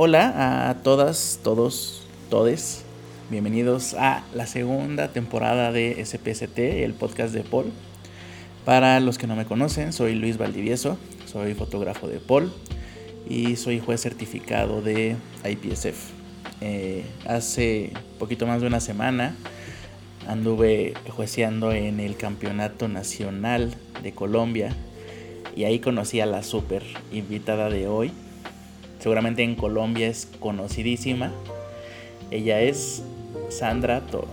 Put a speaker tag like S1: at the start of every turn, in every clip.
S1: Hola a todas, todos, todes. Bienvenidos a la segunda temporada de SPST, el podcast de Paul. Para los que no me conocen, soy Luis Valdivieso, soy fotógrafo de Paul y soy juez certificado de IPSF. Eh, hace poquito más de una semana anduve jueceando en el Campeonato Nacional de Colombia y ahí conocí a la super invitada de hoy, seguramente en Colombia es conocidísima. Ella es Sandra Toro.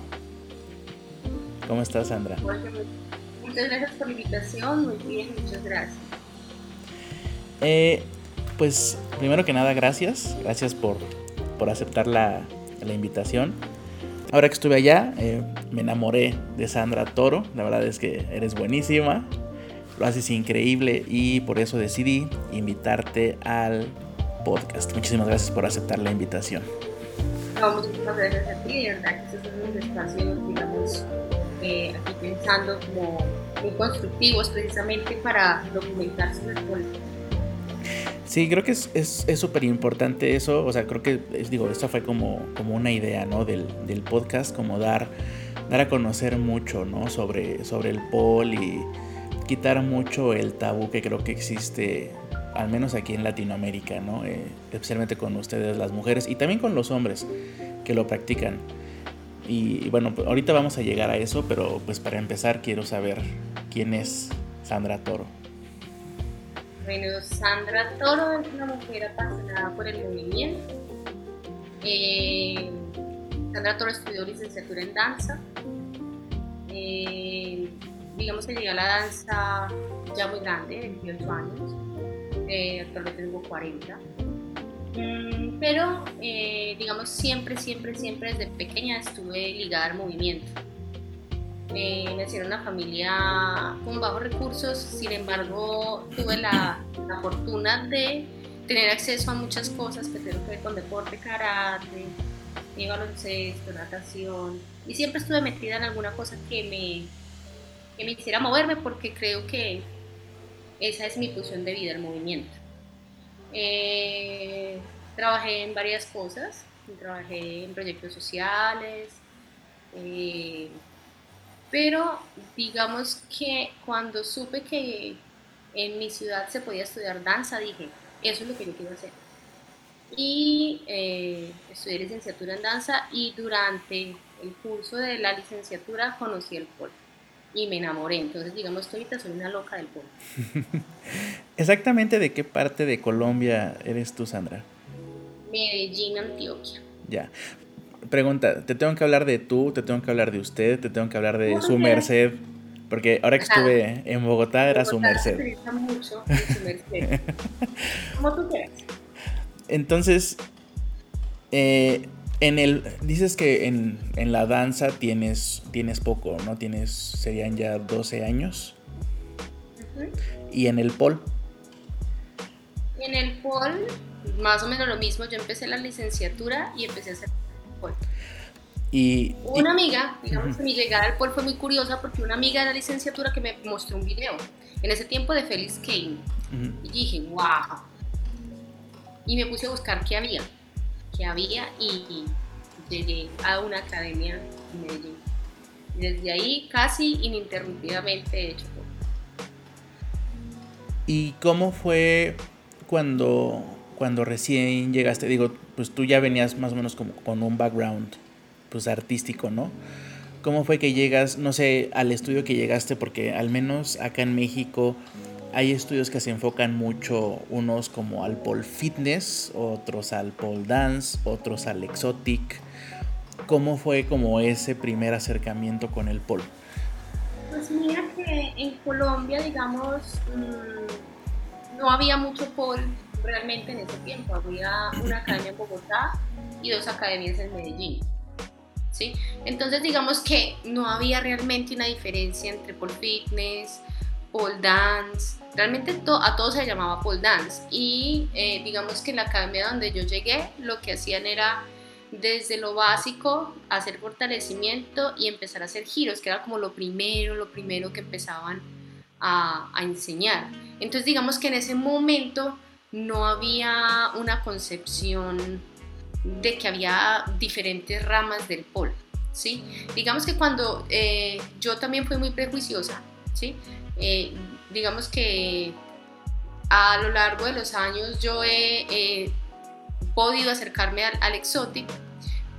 S1: ¿Cómo estás, Sandra?
S2: Muchas gracias por la invitación, muy bien, muchas gracias.
S1: Eh, pues primero que nada, gracias, gracias por, por aceptar la, la, invitación. Ahora que estuve allá, eh, me enamoré de Sandra Toro, la verdad es que eres buenísima, lo haces increíble y por eso decidí invitarte al podcast. Muchísimas gracias por aceptar la invitación.
S2: No, muchísimas gracias a ti, de verdad que estos son unos espacios, digamos, eh, aquí pensando como muy constructivos precisamente para documentarse en el pueblo.
S1: Sí, creo que es súper es, importante eso, o sea, creo que, digo, esta fue como, como una idea, ¿no? Del, del, podcast, como dar, dar a conocer mucho, ¿no? Sobre, sobre el pol y quitar mucho el tabú que creo que existe al menos aquí en Latinoamérica, ¿no? Eh, especialmente con ustedes las mujeres y también con los hombres que lo practican. Y, bueno, ahorita vamos a llegar a eso, pero pues para empezar quiero saber quién es Sandra Toro.
S2: Bueno, Sandra Toro es una mujer apasionada por el movimiento. Eh, Sandra Toro estudió licenciatura en danza. Eh, digamos que llegué a la danza ya muy grande, 28 años eh, actualmente tengo 40. Mm, pero, eh, digamos, siempre, siempre, siempre desde pequeña estuve ligada al movimiento. Eh, nací en una familia con bajos recursos, sin embargo, tuve la, la, fortuna de tener acceso a muchas cosas que tengo que ver con deporte, karate, baloncesto, natación, y siempre estuve metida en alguna cosa que me, que me hiciera moverme porque creo que esa es mi función de vida, el movimiento. Eh, trabajé en varias cosas, trabajé en proyectos sociales, eh, pero digamos que cuando supe que en mi ciudad se podía estudiar danza, dije, eso es lo que yo quiero hacer. Y eh, estudié licenciatura en danza y durante el curso de la licenciatura conocí el polo y me enamoré. Entonces, digamos que ahorita soy una loca del pueblo.
S1: ¿Exactamente de qué parte de Colombia eres tú, Sandra?
S2: Medellín, Antioquia.
S1: Ya. Pregunta, ¿te tengo que hablar de tú, te tengo que hablar de usted, te tengo que hablar de su merced? Porque ahora que estuve en Bogotá era su merced.
S2: Me mucho su merced. Como tú quieras.
S1: Entonces, eh, en el, dices que en, la danza tienes, tienes poco, ¿no? Tienes, serían ya 12 años. ¿Y en el pol?
S2: En el pol, más o menos lo mismo. Yo empecé la licenciatura y empecé a hacer pol.
S1: Y,
S2: una amiga, digamos que mi llegada al pol fue muy curiosa porque una amiga de la licenciatura que me mostró un video en ese tiempo de Félix Kane. Y dije, wow. Y me puse a buscar qué había que había y llegué a una academia en Medellín. Desde ahí casi ininterrumpidamente he hecho.
S1: ¿Y cómo fue cuando, cuando recién llegaste? Digo, pues tú ya venías más o menos como con un background pues artístico, ¿no? ¿Cómo fue que llegas, no sé, al estudio que llegaste? Porque al menos acá en México hay estudios que se enfocan mucho, unos como al pole fitness, otros al pole dance, otros al exotic. ¿Cómo fue como ese primer acercamiento con el pole?
S2: Pues mira que en Colombia, digamos, mm, no había mucho pole realmente en ese tiempo. Había una academia en Bogotá y dos academias en Medellín. ¿Sí? Entonces digamos que no había realmente una diferencia entre pole fitness, pole dance, realmente a todos se llamaba pole dance y eh, digamos que en la academia donde yo llegué lo que hacían era desde lo básico hacer fortalecimiento y empezar a hacer giros, que era como lo primero, lo primero que empezaban a, a enseñar. Entonces digamos que en ese momento no había una concepción de que había diferentes ramas del pole, ¿sí? Digamos que cuando eh, yo también fui muy prejuiciosa, ¿sí? Eh, digamos que a lo largo de los años yo he podido acercarme al, al exotic,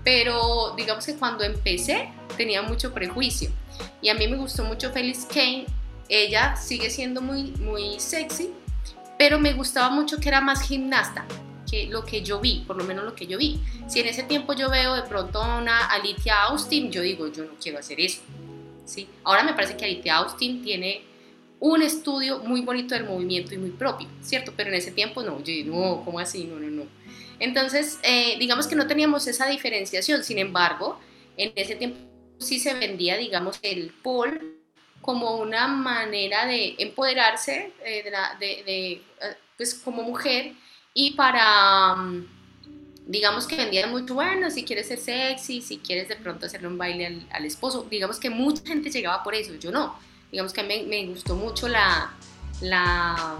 S2: pero digamos que cuando empecé tenía mucho prejuicio y a mí me gustó mucho Felix Kane, ella sigue siendo muy, muy sexy, pero me gustaba mucho que era más gimnasta que lo que yo vi, por lo menos lo que yo vi. Si en ese tiempo yo veo de pronto a una Alicia Austin, yo digo, yo no quiero hacer eso. ¿sí? Ahora me parece que Alicia Austin tiene un estudio muy bonito del movimiento y muy propio, ¿cierto? Pero en ese tiempo no, yo no, ¿cómo así? No, no, no. Entonces, eh, digamos que no teníamos esa diferenciación, sin embargo, en ese tiempo sí se vendía, digamos, el pole como una manera de empoderarse eh, de, eh, pues como mujer y para, mm, digamos que vendían mucho, bueno, si quieres ser sexy, si quieres de pronto hacerle un baile al, esposo, digamos que mucha gente llegaba por eso, yo no, digamos que me, me gustó mucho la, la,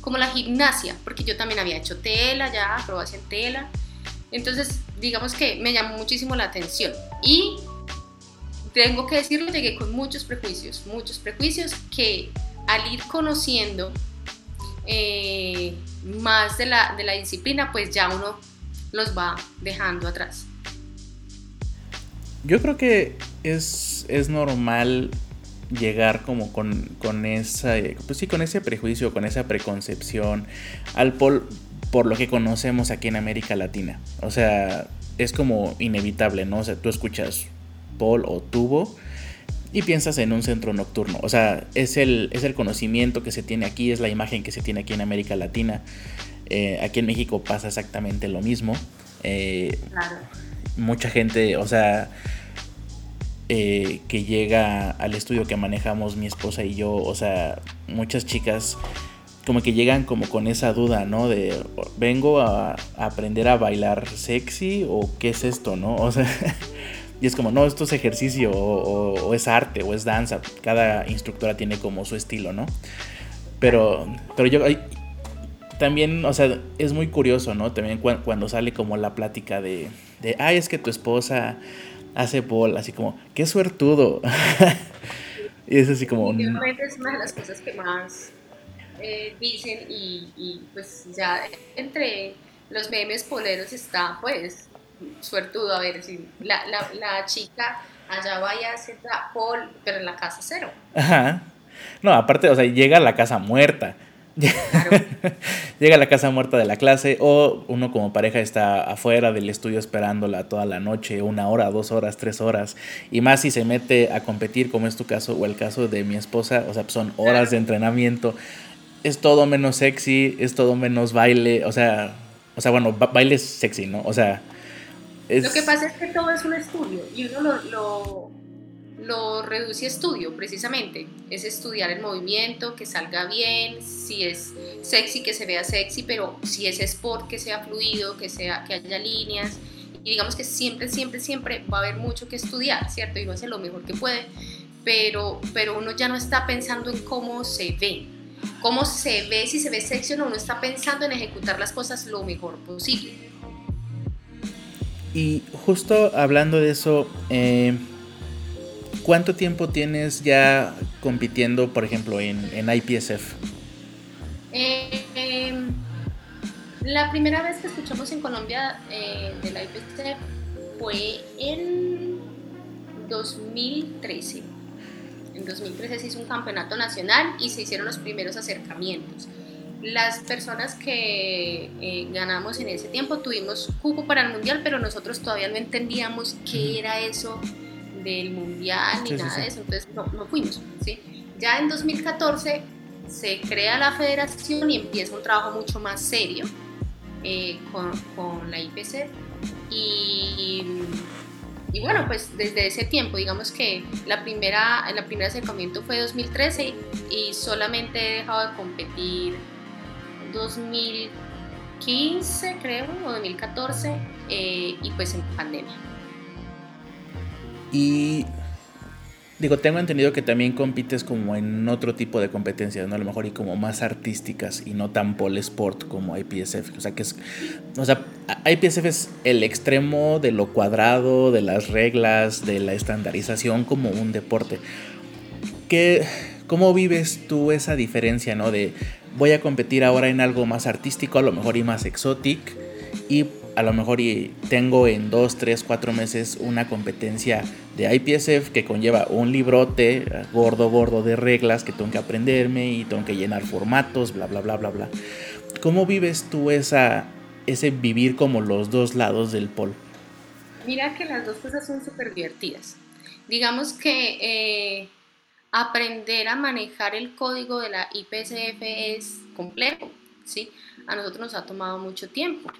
S2: como la gimnasia, porque yo también había hecho tela ya, acrobacia en tela, entonces digamos que me llamó muchísimo la atención y tengo que decirlo, llegué con muchos prejuicios, muchos prejuicios que al ir conociendo eh, más de la, de la disciplina, pues ya uno los va dejando atrás.
S1: Yo creo que es, es normal llegar como con, con esa, pues sí, con ese prejuicio, con esa preconcepción al pol por lo que conocemos aquí en América Latina. O sea, es como inevitable, ¿no? O sea, tú escuchas pol o tubo y piensas en un centro nocturno. O sea, es el, es el conocimiento que se tiene aquí, es la imagen que se tiene aquí en América Latina. Eh, aquí en México pasa exactamente lo mismo. Eh, mucha gente, o sea, eh, que llega al estudio que manejamos mi esposa y yo, o sea, muchas chicas como que llegan como con esa duda, ¿no? De, vengo a, aprender a bailar sexy o qué es esto, ¿no? O sea... Y es como, no, esto es ejercicio o, es arte o es danza. Cada instructora tiene como su estilo, ¿no? Pero, pero yo también, o sea, es muy curioso, ¿no? También cuando sale como la plática de, de ay, es que tu esposa hace pol, así como, qué suertudo. y es así como...
S2: es una de las cosas que más eh, dicen y, y, pues ya entre los memes poleros está pues suertudo, a ver, si la, la, la chica allá vaya a hacer pol, pero en la casa cero.
S1: Ajá. No, aparte, o sea, llega a la casa muerta. llega a la casa muerta de la clase o uno como pareja está afuera del estudio esperándola toda la noche, una hora, dos horas, tres horas. Y más si se mete a competir, como es tu caso o el caso de mi esposa, o sea, son horas de entrenamiento. Es todo menos sexy, es todo menos baile, o sea, o sea, bueno, baile es sexy, ¿no? O sea,
S2: lo que pasa es que todo es un estudio y uno lo, lo, lo, reduce a estudio precisamente. Es estudiar el movimiento, que salga bien, si es sexy, que se vea sexy, pero si es sport, que sea fluido, que, sea, que haya líneas. Y digamos que siempre, siempre, siempre va a haber mucho que estudiar, ¿cierto? Y uno hace lo mejor que puede, pero, pero uno ya no está pensando en cómo se ve. Cómo se ve, si se ve sexy o no, uno está pensando en ejecutar las cosas lo mejor posible.
S1: Y justo hablando de eso, eh, ¿cuánto tiempo tienes ya compitiendo, por ejemplo, en, en IPSF?
S2: Eh, em, la primera vez que escuchamos en Colombia eh, del IPSF fue en 2013. En 2013 se hizo un campeonato nacional y se hicieron los primeros acercamientos las personas que eh, ganamos en ese tiempo tuvimos cupo para el mundial, pero nosotros todavía no entendíamos qué era eso del mundial ni nada de eso, entonces no, no fuimos. ¿sí? Ya en 2014 se crea la federación y empieza un trabajo mucho más serio eh, con, con, la IPC y, y, bueno, pues desde ese tiempo, digamos que la primera, el primer acercamiento fue 2013 y solamente he dejado de competir 2015, creo, o 2014, eh, y pues en pandemia.
S1: Y Digo, tengo entendido que también compites como en otro tipo de competencias, ¿no? A lo mejor y como más artísticas y no tan pole sport como IPSF. O sea, que es. O sea, IPSF es el extremo de lo cuadrado, de las reglas, de la estandarización como un deporte. ¿Qué, ¿Cómo vives tú esa diferencia, ¿no? De voy a competir ahora en algo más artístico, a lo mejor y más exotic, y a lo mejor y tengo en dos, tres, cuatro meses una competencia de IPSF que conlleva un librote gordo, gordo de reglas que tengo que aprenderme y tengo que llenar formatos, bla, bla, bla, bla, bla. ¿Cómo vives tú esa, ese vivir como los dos lados del polo?
S2: Mira que las dos cosas son súper divertidas. Digamos que eh, aprender a manejar el código de la IPSF es complejo, ¿sí? A nosotros nos ha tomado mucho tiempo.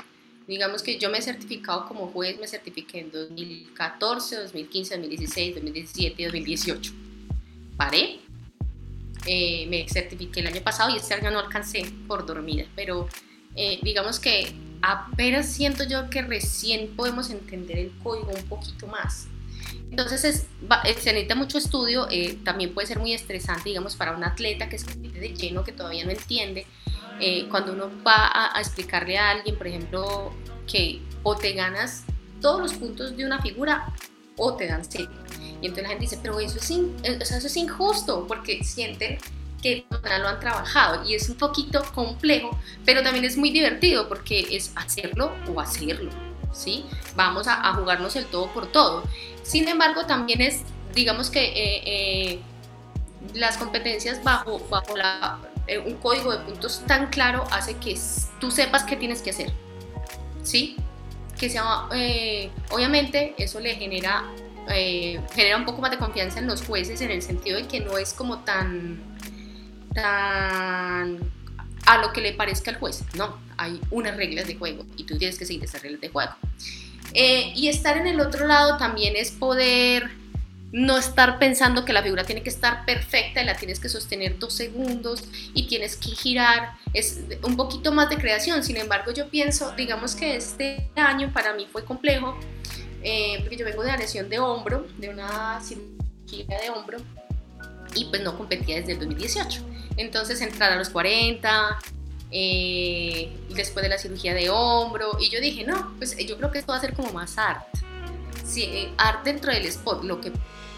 S2: Digamos que yo me he certificado como juez, me certifiqué en 2014, 2015, 2016, 2017 y 2018. Paré, eh, me certifiqué el año pasado y este año no alcancé por dormir, pero eh, digamos que apenas siento yo que recién podemos entender el código un poquito más. Entonces es, eh, se necesita mucho estudio, también puede ser muy estresante, digamos, para un atleta que es de lleno, que todavía no entiende, eh, cuando uno va a, explicarle a alguien, por ejemplo, que o te ganas todos los puntos de una figura o te dan cero. Y entonces la gente dice, pero eso es, eh, injusto porque sienten que lo han trabajado y es un poquito complejo, pero también es muy divertido porque es hacerlo o hacerlo, ¿sí? Vamos a, jugarnos el todo por todo. Sin embargo, también es, digamos que eh, las competencias bajo, bajo la, eh, un código de puntos tan claro hace que tú sepas qué tienes que hacer. ¿Sí? Que sea, eh, obviamente eso le genera, eh, genera un poco más de confianza en los jueces en el sentido de que no es como tan, tan a lo que le parezca al juez. No, hay unas reglas de juego y tú tienes que seguir esas reglas de juego. y estar en el otro lado también es poder no estar pensando que la figura tiene que estar perfecta y la tienes que sostener dos segundos y tienes que girar, es un poquito más de creación, sin embargo yo pienso, digamos que este año para mí fue complejo, eh, porque yo vengo de la lesión de hombro, de una cirugía de hombro, y pues no competía desde el 2018, entonces entrar a los 40, eh, después de la cirugía de hombro, y yo dije, no, pues yo creo que esto va a ser como más art. Sí, eh, art dentro del sport, lo que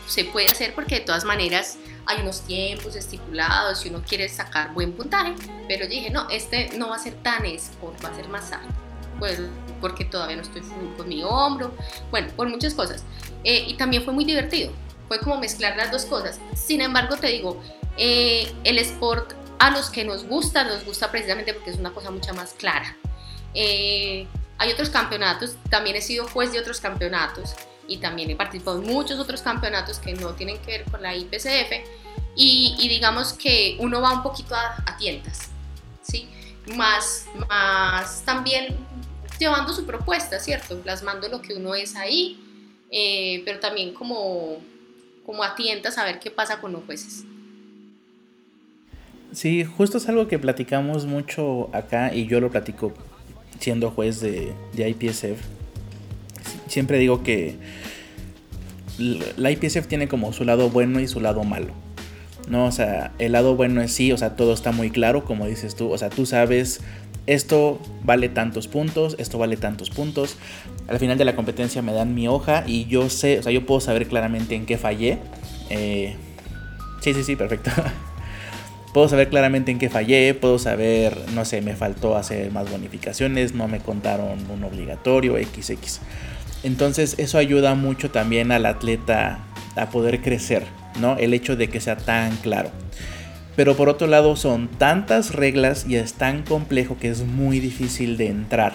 S2: se puede hacer porque de todas maneras hay unos tiempos estipulados si uno quiere sacar buen puntaje, pero yo dije, no, este no va a ser tan sport, va a ser más alto, pues porque todavía no estoy con mi hombro, bueno, por muchas cosas. Eh, y también fue muy divertido, fue como mezclar las dos cosas. Sin embargo, te digo, eh, el sport a los que nos gusta, nos gusta precisamente porque es una cosa mucho más clara. Eh, hay otros campeonatos, también he sido juez de otros campeonatos y también he participado en muchos otros campeonatos que no tienen que ver con la IPCF y, digamos que uno va un poquito a, tientas, ¿sí? Más, más también llevando su propuesta, ¿cierto? Plasmando lo que uno es ahí, eh, pero también como, como a tientas a ver qué pasa con los jueces.
S1: Sí, justo es algo que platicamos mucho acá y yo lo platico siendo juez de, de IPSF siempre digo que la IPSF tiene como su lado bueno y su lado malo. ¿no? O sea, el lado bueno es sí, o sea, todo está muy claro, como dices tú, o sea, tú sabes, esto vale tantos puntos, esto vale tantos puntos. Al final de la competencia me dan mi hoja y yo sé, o sea, yo puedo saber claramente en qué fallé. Eh, sí, sí, sí, perfecto. puedo saber claramente en qué fallé, puedo saber, no sé, me faltó hacer más bonificaciones, no me contaron un obligatorio, XX. Entonces eso ayuda mucho también al atleta a poder crecer, ¿no? El hecho de que sea tan claro. Pero por otro lado son tantas reglas y es tan complejo que es muy difícil de entrar.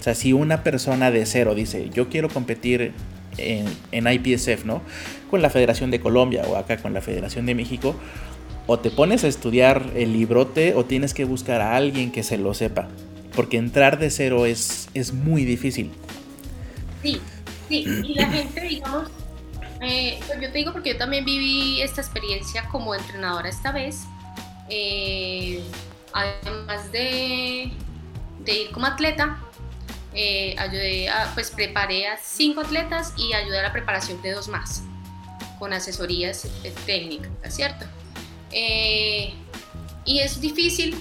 S1: O sea, si una persona de cero dice, yo quiero competir en, IPSF, ¿no? Con la Federación de Colombia o acá con la Federación de México, o te pones a estudiar el librote o tienes que buscar a alguien que se lo sepa. Porque entrar de cero es, es muy difícil.
S2: Sí, sí, y la gente, digamos, eh, pues yo te digo porque yo también viví esta experiencia como entrenadora esta vez. Eh, además de, ir como atleta, eh, ayudé a, pues preparé a cinco atletas y ayudé a la preparación de dos más. con asesorías eh, técnicas, ¿cierto? Y es difícil,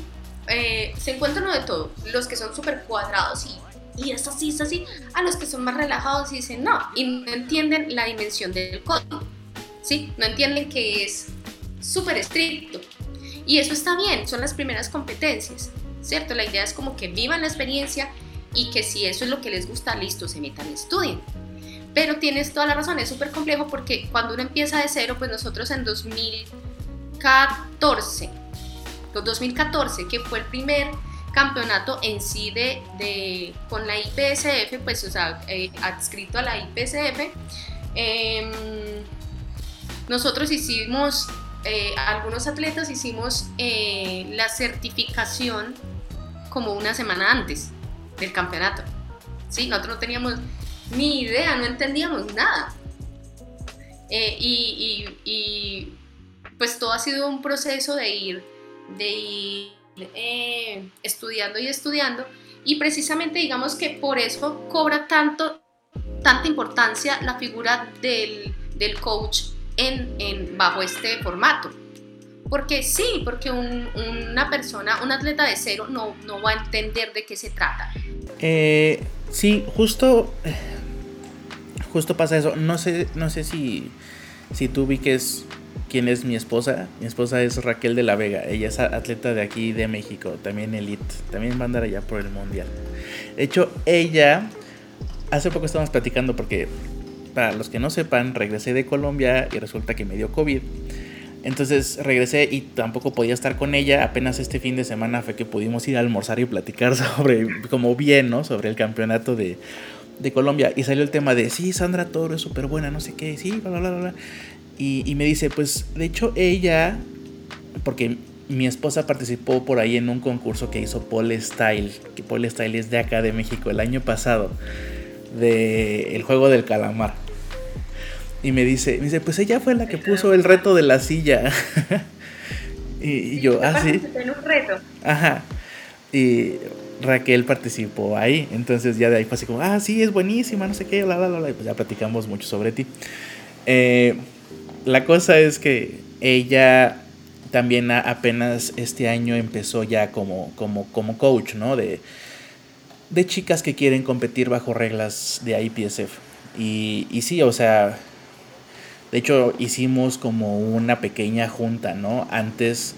S2: se encuentra uno de todo, los que son súper cuadrados y, y es así, es así, a los que son más relajados y dicen no, y no entienden la dimensión del código, ¿sí? No entienden que es súper estricto. Y eso está bien, son las primeras competencias, ¿cierto? La idea es como que vivan la experiencia y que si eso es lo que les gusta, listo, se metan y estudien. Pero tienes toda la razón, es súper complejo porque cuando uno empieza de cero, pues nosotros en 2014, 2014, que fue el primer campeonato en sí de, de con la IPSF, pues o sea, eh, adscrito a la IPSF, em, nosotros hicimos, eh, algunos atletas hicimos eh, la certificación como una semana antes del campeonato. ¿sí? Nosotros no teníamos ni idea, no entendíamos nada. Y, pues todo ha sido un proceso de ir, de ir eh, estudiando y estudiando. Y precisamente digamos que por eso cobra tanto, tanta importancia la figura del, coach en, bajo este formato. Porque sí, porque una persona, un atleta de cero no, no va a entender de qué se trata.
S1: Eh, sí, justo justo pasa eso. No sé, no sé si, si tú ubiques quién es mi esposa. Mi esposa es Raquel de la Vega. Ella es atleta de aquí de México, también elite. También va a andar allá por el mundial. De hecho, ella, hace poco estábamos platicando porque, para los que no sepan, regresé de Colombia y resulta que me dio COVID. Entonces regresé y tampoco podía estar con ella. Apenas este fin de semana fue que pudimos ir a almorzar y platicar sobre, como bien, ¿no? Sobre el campeonato de, de Colombia y salió el tema de, sí, Sandra Toro es súper buena, no sé qué, sí, bla, bla, bla, bla. Y, y, me dice, pues, de hecho, ella, porque mi esposa participó por ahí en un concurso que hizo Paul Style, que Paul Style es de acá de México, el año pasado, de El Juego del Calamar. Y me dice, me dice, pues ella fue la que puso el reto de la silla. y, y, yo, ah, sí.
S2: En un reto.
S1: Ajá. Y Raquel participó ahí. Entonces ya de ahí fue así como, ah, sí, es buenísima, no sé qué, la, la, la, Y pues ya platicamos mucho sobre ti. Eh, la cosa es que ella también apenas este año empezó ya como, como, como coach, ¿no? De, de chicas que quieren competir bajo reglas de IPSF. Y, y sí, o sea, de hecho hicimos como una pequeña junta, ¿no? Antes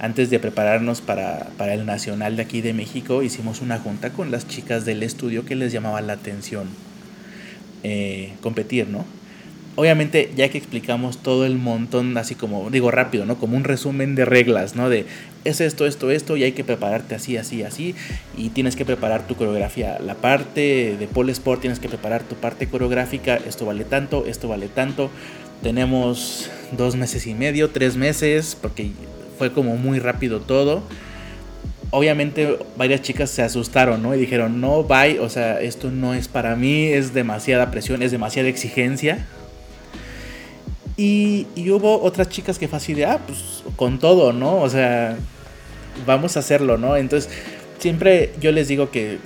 S1: antes de prepararnos para, el Nacional de aquí de México, hicimos una junta con las chicas del estudio que les llamaba la atención eh, competir, ¿no? Obviamente, ya que explicamos todo el montón, así como, digo rápido, ¿no? Como un resumen de reglas, ¿no? De es esto, esto, esto, y hay que prepararte así, así, así, y tienes que preparar tu coreografía. La parte de pole sport, tienes que preparar tu parte coreográfica, esto vale tanto, esto vale tanto. Tenemos dos meses y medio, tres meses, porque fue como muy rápido todo. Obviamente varias chicas se asustaron, ¿no? Y dijeron, no, bye, o sea, esto no es para mí, es demasiada presión, es demasiada exigencia. Y, hubo otras chicas que fue así de, ah, pues con todo, ¿no? O sea, vamos a hacerlo, ¿no? Entonces, siempre yo les digo que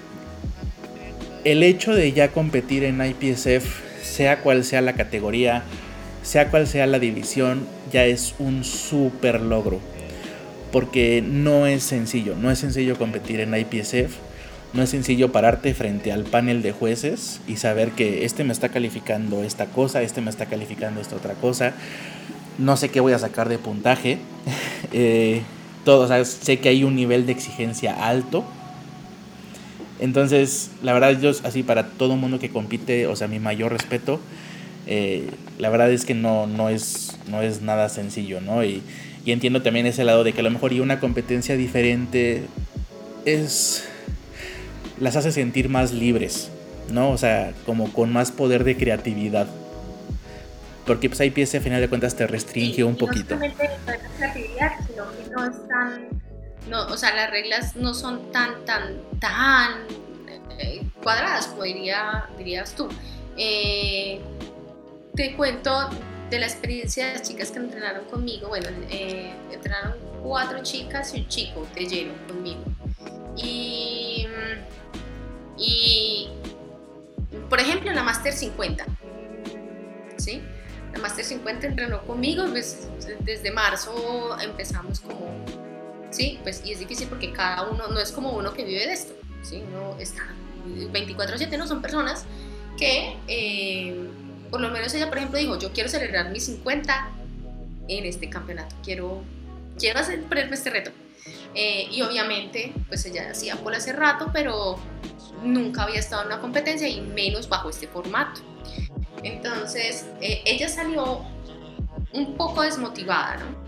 S1: el hecho de ya competir en IPSF, sea cual sea la categoría, sea cual sea la división, ya es un súper logro porque no es sencillo, no es sencillo competir en IPSF, no es sencillo pararte frente al panel de jueces y saber que este me está calificando esta cosa, este me está calificando esta otra cosa, no sé qué voy a sacar de puntaje, eh, sé que hay un nivel de exigencia alto. Entonces, la verdad, yo así para todo mundo que compite, o sea, mi mayor respeto, eh, la verdad es que no, no, es, no es nada sencillo, ¿no? Y, y entiendo también ese lado de que a lo mejor y una competencia diferente es las hace sentir más libres, ¿no? O sea, como con más poder de creatividad. Porque pues IPS a final de cuentas te restringe un poquito.
S2: No creatividad, sino que no están, no, o sea, las reglas no son tan, tan, tan eh, cuadradas, como diría, dirías tú. Eh, te cuento de la experiencia de las chicas que entrenaron conmigo, bueno, eh, entrenaron cuatro chicas y un chico de lleno conmigo. Y, y por ejemplo, la Master 50, ¿sí? el Master 50 entrenó conmigo, pues desde marzo empezamos como, sí, pues y es difícil porque cada uno, no es como uno que vive de esto, ¿sí? Uno está 24/7, no son personas que, eh, por lo menos ella, por ejemplo, dijo, yo quiero celebrar mis 50 en este campeonato, quiero, quiero hacer, ponerme este reto. Eh, y obviamente, pues ella hacía por hace rato, pero nunca había estado en una competencia y menos bajo este formato. Entonces, eh, ella salió un poco desmotivada, ¿no?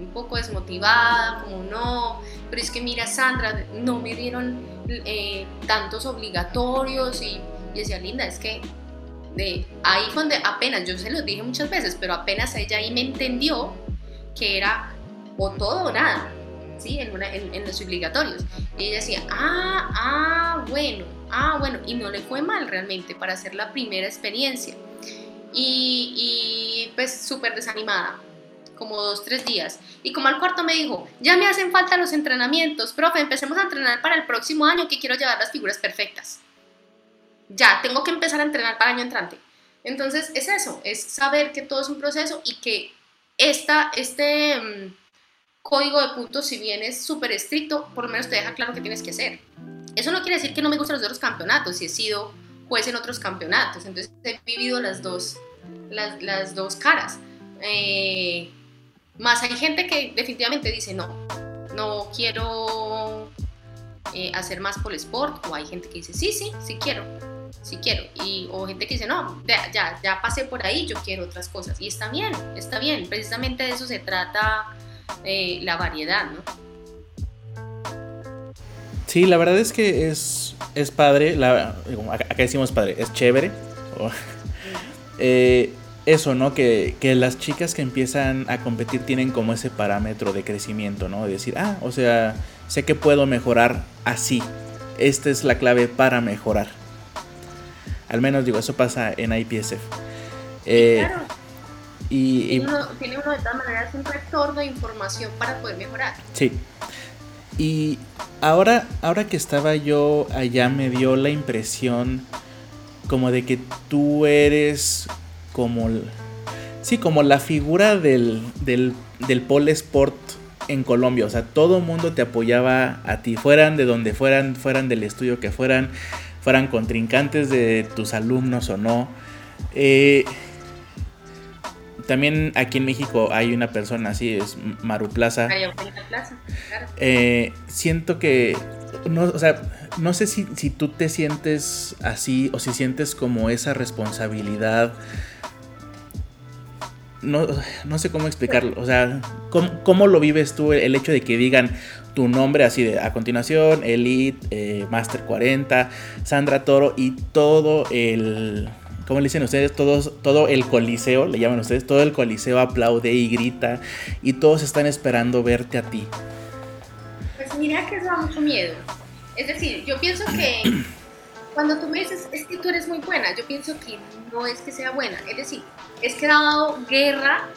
S2: Un poco desmotivada, como no, pero es que mira Sandra, no me dieron eh, tantos obligatorios y, decía, linda, es que de ahí donde apenas, yo se lo dije muchas veces, pero apenas ella ahí me entendió que era o todo o nada, ¿sí? En, en, los obligatorios. Y ella decía, ah, ah, bueno, ah, bueno, y no le fue mal realmente para hacer la primera experiencia. Y, y pues súper desanimada, como dos, tres días. Y como al cuarto me dijo, ya me hacen falta los entrenamientos, profe, empecemos a entrenar para el próximo año que quiero llevar las figuras perfectas. Ya, tengo que empezar a entrenar para el año entrante. Entonces es eso, es saber que todo es un proceso y que esta, este mm, código de puntos, si bien es súper estricto, por lo menos te deja claro qué tienes que hacer. Eso no quiere decir que no me gustan los otros campeonatos, si he sido juez en otros campeonatos, entonces he vivido las dos, las, las dos caras. Eh, más hay gente que definitivamente dice, no, no quiero eh, hacer más por el sport, o hay gente que dice, sí, sí, sí quiero, sí quiero, y, o gente que dice, no, ya, ya, ya pasé por ahí, yo quiero otras cosas, y está bien, está bien, precisamente de eso se trata eh, la variedad, ¿no?
S1: Sí, la verdad es que es, es padre, la, acá decimos padre, es chévere. eh, eso, ¿no? Que, que, las chicas que empiezan a competir tienen como ese parámetro de crecimiento, ¿no? De decir, ah, o sea, sé que puedo mejorar así. Esta es la clave para mejorar. Al menos digo, eso pasa en IPSF.
S2: Eh, claro. Y, tiene, uno, tiene uno de todas maneras un retorno de información para poder mejorar.
S1: Sí. Y ahora, ahora que estaba yo allá me dio la impresión como de que tú eres como, sí, como la figura del, del, del pole sport en Colombia. O sea, todo el mundo te apoyaba a ti, fueran de donde fueran, fueran del estudio que fueran, fueran contrincantes de tus alumnos o no. Eh, también aquí en México hay una persona así, es Maru Plaza. Eh, siento que, no, o sea, no sé si, si tú te sientes así o si sientes como esa responsabilidad no, no, sé cómo explicarlo. O sea, ¿cómo, lo vives tú el hecho de que digan tu nombre así de a continuación, Elite, eh, Master 40, Sandra Toro y todo el. ¿Cómo le dicen ustedes? Todos, todo el coliseo, le llaman ustedes, todo el coliseo aplaude y grita y todos están esperando verte a ti.
S2: Pues mira que eso da mucho miedo. Es decir, yo pienso que cuando tú me dices, es que tú eres muy buena, yo pienso que no es que sea buena. Es decir, es que he dado guerra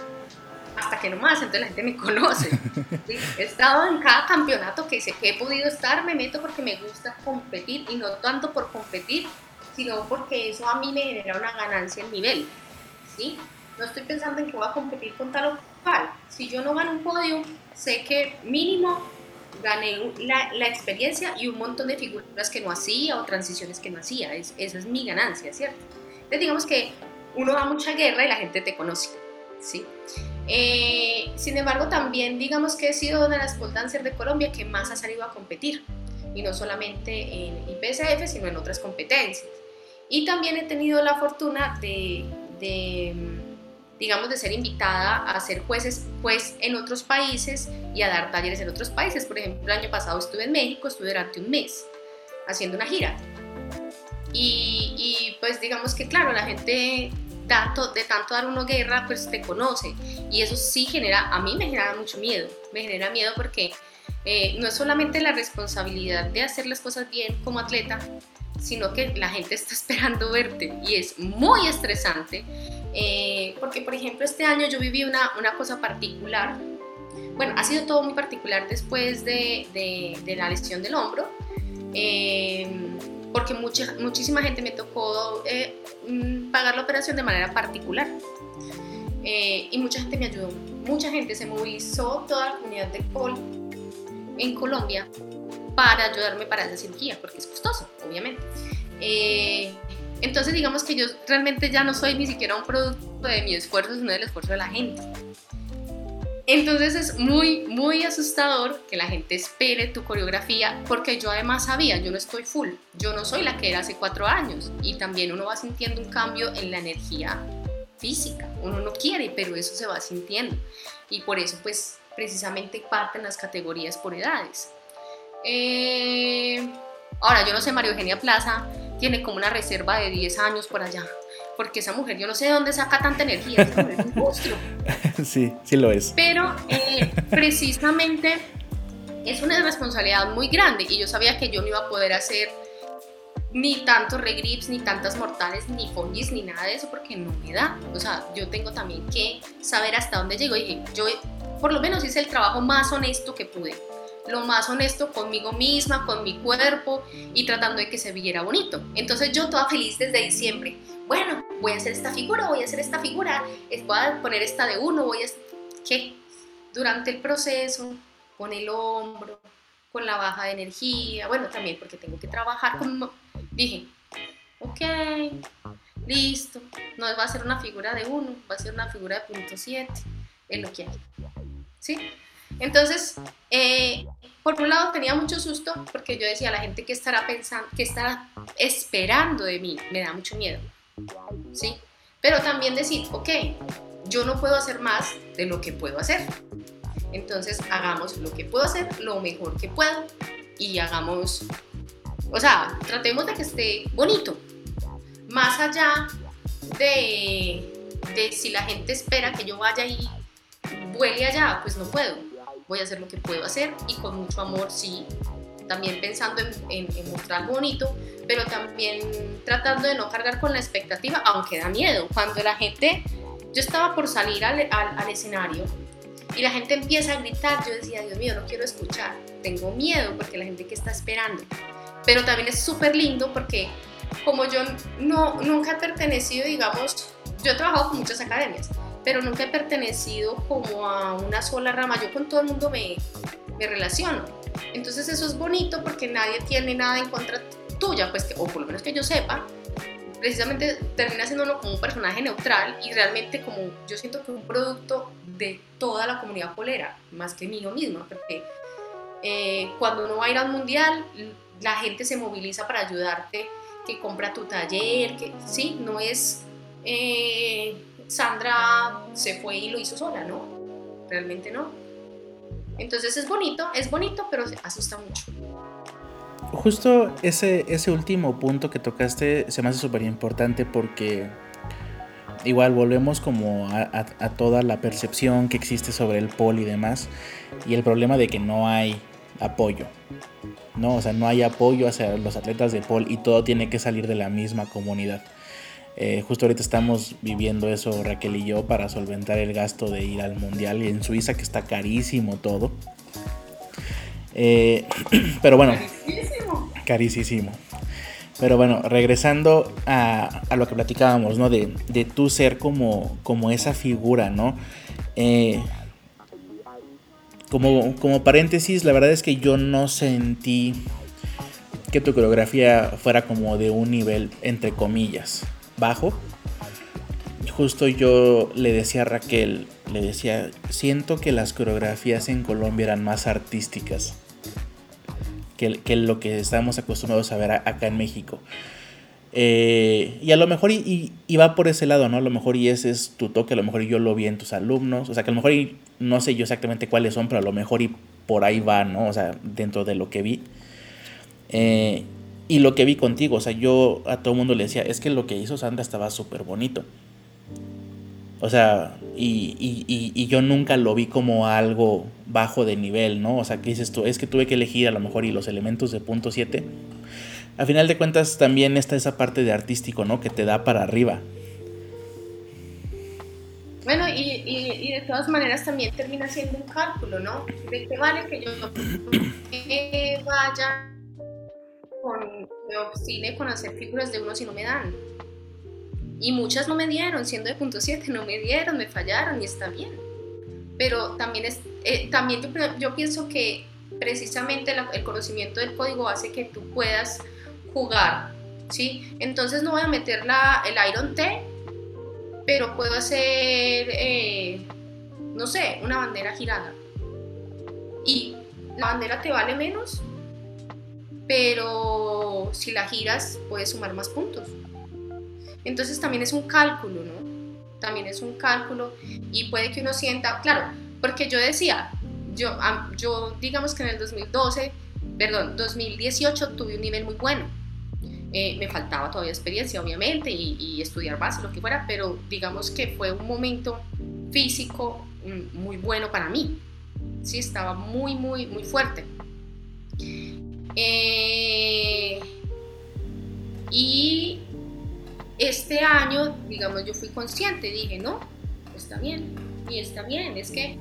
S2: hasta que no más, entonces la gente me conoce. He estado en cada campeonato que, sé que he podido estar, me meto porque me gusta competir y no tanto por competir, sino porque eso a mí me genera una ganancia en nivel. ¿sí? No estoy pensando en que voy a competir con tal o cual. Si yo no gano un podio, sé que mínimo gané la, la, experiencia y un montón de figuras que no hacía o transiciones que no hacía. Es, esa es mi ganancia, ¿cierto? Entonces digamos que uno da mucha guerra y la gente te conoce, ¿sí? Eh, sin embargo, también digamos que he sido una de las pole de Colombia que más ha salido a competir, y no solamente en IPSF, sino en otras competencias. Y también he tenido la fortuna de, de digamos, de ser invitada a ser jueces pues, en otros países y a dar talleres en otros países. Por ejemplo, el año pasado estuve en México, estuve durante un mes haciendo una gira. Y, y pues digamos que claro, la gente tanto, de tanto dar una guerra, pues te conoce. Y eso sí genera, a mí me genera mucho miedo. Me genera miedo porque eh, no es solamente la responsabilidad de hacer las cosas bien como atleta, sino que la gente está esperando verte y es muy estresante eh, porque por ejemplo este año yo viví una, una, cosa particular, bueno, ha sido todo muy particular después de, de, la lesión del hombro, eh, porque mucha, muchísima gente me tocó mm, pagar la operación de manera particular. Y mucha gente me ayudó, mucha gente se movilizó, toda la comunidad de Paul en Colombia para ayudarme para esa cirugía, porque es costoso, obviamente. Eh, entonces digamos que yo realmente ya no soy ni siquiera un producto de mi esfuerzo, sino del esfuerzo de la gente. Entonces es muy, muy asustador que la gente espere tu coreografía, porque yo además sabía, yo no estoy full, yo no soy la que era hace cuatro años, y también uno va sintiendo un cambio en la energía física, uno no quiere, pero eso se va sintiendo, y por eso pues precisamente parten las categorías por edades. Eh, ahora, yo no sé, María Eugenia Plaza tiene como una reserva de 10 años por allá, porque esa mujer, yo no sé de dónde saca tanta energía, es un monstruo.
S1: Sí, sí lo es.
S2: Pero eh, precisamente es una responsabilidad muy grande y yo sabía que yo no iba a poder hacer ni tantos regrips, ni tantas mortales, ni fongis, ni nada de eso, porque no me da. O sea, yo tengo también que saber hasta dónde llego. Y dije, yo por lo menos hice el trabajo más honesto que pude lo más honesto conmigo misma, con mi cuerpo y tratando de que se viera bonito. Entonces yo toda feliz desde diciembre. Bueno, voy a hacer esta figura, voy a hacer esta figura, voy a poner esta de uno, voy a... ¿Qué? Durante el proceso, con el hombro, con la baja de energía, bueno, también porque tengo que trabajar con... Dije, ok, listo, no va a ser una figura de uno, va a ser una figura de punto 7, es lo que hay. ¿Sí? Entonces, eh, por un lado tenía mucho susto porque yo decía, la gente que estará pensando, que estará esperando de mí, me da mucho miedo. ¿Sí? Pero también decir, ok, yo no puedo hacer más de lo que puedo hacer. Entonces, hagamos lo que puedo hacer, lo mejor que puedo y hagamos, o sea, tratemos de que esté bonito. Más allá de, de si la gente espera que yo vaya y vuele allá, pues no puedo voy a hacer lo que puedo hacer y con mucho amor, sí, también pensando en, mostrar bonito, pero también tratando de no cargar con la expectativa, aunque da miedo. Cuando la gente, yo estaba por salir al, al, escenario y la gente empieza a gritar, yo decía, Dios mío, no quiero escuchar, tengo miedo porque la gente que está esperando. Pero también es súper lindo porque como yo no, nunca he pertenecido, digamos, yo he trabajado con muchas academias, pero nunca he pertenecido como a una sola rama. Yo con todo el mundo me, me relaciono. Entonces eso es bonito porque nadie tiene nada en contra tuya, pues o por lo menos que yo sepa, precisamente termina siendo como un personaje neutral y realmente como yo siento que un producto de toda la comunidad polera, más que mío misma, porque eh, cuando uno va a ir a un mundial, la gente se moviliza para ayudarte, que compra tu taller, que sí, no es... Eh, Sandra se fue y lo hizo sola, ¿no? Realmente no. Entonces es bonito, es bonito, pero asusta mucho.
S1: Justo ese, ese último punto que tocaste se me hace súper importante porque igual volvemos como a, toda la percepción que existe sobre el pol y demás y el problema de que no hay apoyo. No, o sea, no hay apoyo hacia los atletas de pol y todo tiene que salir de la misma comunidad. Eh, justo ahorita estamos viviendo eso Raquel y yo para solventar el gasto de ir al mundial y en Suiza que está carísimo todo. Eh, pero bueno, carísimo. carísimo. Pero bueno, regresando a, lo que platicábamos, ¿no? De, de tú ser como, como esa figura, ¿no? Eh, como, como paréntesis, la verdad es que yo no sentí que tu coreografía fuera como de un nivel, entre comillas, bajo, justo yo le decía a Raquel, le decía, siento que las coreografías en Colombia eran más artísticas que, lo que estamos acostumbrados a ver acá en México. Eh, y a lo mejor y, va por ese lado, ¿no? A lo mejor y ese es tu toque, a lo mejor yo lo vi en tus alumnos, o sea, que a lo mejor y no sé yo exactamente cuáles son, pero a lo mejor y por ahí va, ¿no? O sea, dentro de lo que vi. Eh, y lo que vi contigo, o sea, yo a todo el mundo le decía, es que lo que hizo Sandra estaba súper bonito. O sea, y, yo nunca lo vi como algo bajo de nivel, ¿no? O sea, ¿qué dices tú? Es que tuve que elegir a lo mejor y los elementos de punto 7. A final de cuentas también está esa parte de artístico, ¿no? Que te da para arriba.
S2: Bueno, y, de todas maneras también termina siendo un cálculo, ¿no? De qué vale que yo vaya me obstine con hacer figuras de uno si no me dan. Y muchas no me dieron, siendo de punto 7, no me dieron, me fallaron y está bien. Pero también, es, eh, también yo, pienso que precisamente el conocimiento del código hace que tú puedas jugar, ¿sí? Entonces no voy a meter la, el Iron T, pero puedo hacer, eh, no sé, una bandera girada. Y la bandera te vale menos, pero si la giras puedes sumar más puntos. Entonces también es un cálculo, ¿no? También es un cálculo y puede que uno sienta, claro, porque yo decía, yo, yo digamos que en el 2012, perdón, 2018 tuve un nivel muy bueno. Eh, me faltaba todavía experiencia, obviamente, y, y, estudiar base, lo que fuera, pero digamos que fue un momento físico mm, muy bueno para mí. Sí, estaba muy, muy, muy fuerte. Eh, y este año, digamos, yo fui consciente, dije, no, está bien, y está bien, es que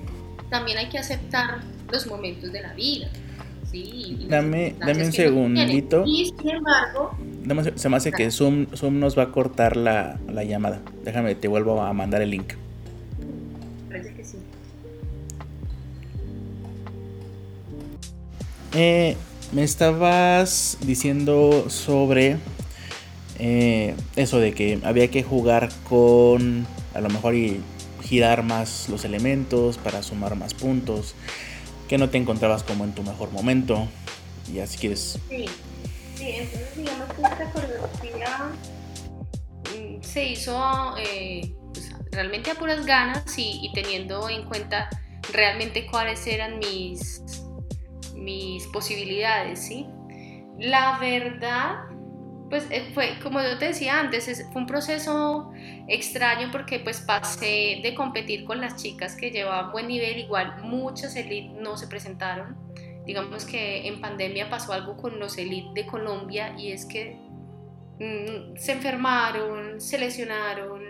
S2: también hay que aceptar los momentos de la vida. ¿sí?
S1: Dame, dame un segundito.
S2: Y sin embargo...
S1: se me hace que Zoom, Zoom nos va a cortar la, la llamada. Déjame, te vuelvo a mandar el link.
S2: Parece que sí.
S1: Eh, me estabas diciendo sobre eh, eso de que había que jugar con a lo mejor y girar más los elementos para sumar más puntos, que no te encontrabas como en tu mejor momento, y así quieres.
S2: Sí, sí, entonces digamos que esta coreografía mm, se hizo eh, pues, realmente a puras ganas y, y teniendo en cuenta realmente cuáles eran mis mis posibilidades, ¿sí? La verdad, pues eh, fue, como yo te decía antes, fue un proceso extraño porque pues pasé de competir con las chicas que llevaban buen nivel, igual muchas elite no se presentaron. Digamos que en pandemia pasó algo con los elite de Colombia y es que mm, se enfermaron, se lesionaron,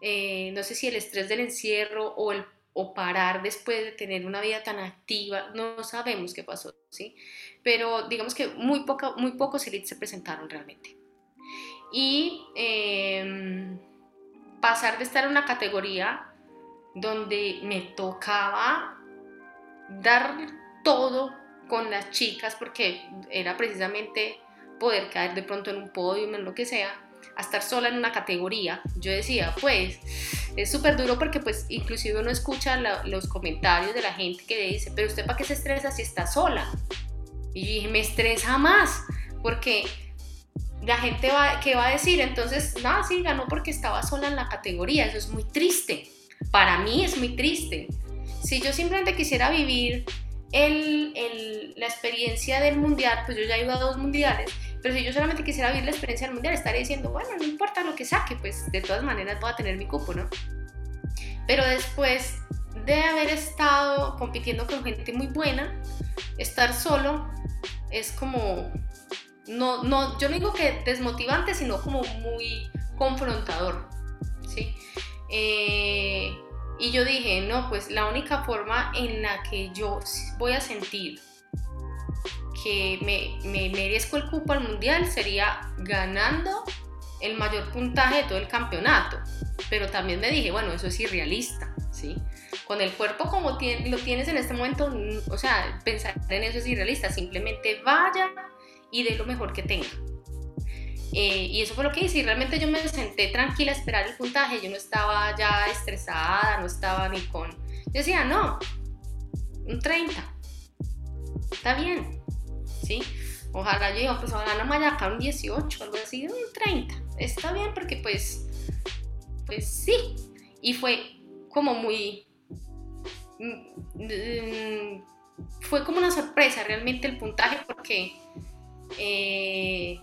S2: eh, no sé si el estrés del encierro o el o parar después de tener una vida tan activa, no sabemos qué pasó, ¿sí? Pero digamos que muy, poca, muy pocos elites se presentaron realmente. Y em, pasar de estar en una categoría donde me tocaba dar todo con las chicas, porque era precisamente poder caer de pronto en un podio, en lo que sea, a estar sola en una categoría, yo decía, pues es súper duro porque pues inclusive uno escucha los comentarios de la gente que dice, pero usted para qué se estresa si está sola? Y dije, me estresa más porque la gente va, ¿qué va a decir? Entonces, nada, sí, ganó porque estaba sola en la categoría, eso es muy triste. Para mí es muy triste. Si yo simplemente quisiera vivir el, el, la experiencia del mundial, pues yo ya he ido a dos mundiales, pero si yo solamente quisiera vivir la experiencia del mundial, estaría diciendo, bueno, no importa lo que saque, pues de todas maneras voy a tener mi cupo, ¿no? Pero después de haber estado compitiendo con gente muy buena, estar solo es como, no, no, yo no digo que desmotivante, sino como muy confrontador, ¿sí? Eh, y yo dije, no, pues la única forma en la que yo voy a sentir que me, me merezco el cupo al mundial sería ganando el mayor puntaje de todo el campeonato. Pero también me dije, bueno, eso es irrealista, ¿sí? Con el cuerpo como lo tienes en este momento, o sea, pensar en eso es irrealista, simplemente vaya y dé lo mejor que tenga. Eh, y eso fue lo que hice y realmente yo me senté tranquila a esperar el puntaje, yo no estaba ya estresada, no estaba ni con... Yo decía, no, un 30, está bien, ¿sí? Ojalá yo pues ojalá no me haya acá un 18, algo así, un 30. Está bien porque pues, pues sí. Y fue como muy... Mm, fue como una sorpresa realmente el puntaje porque eh,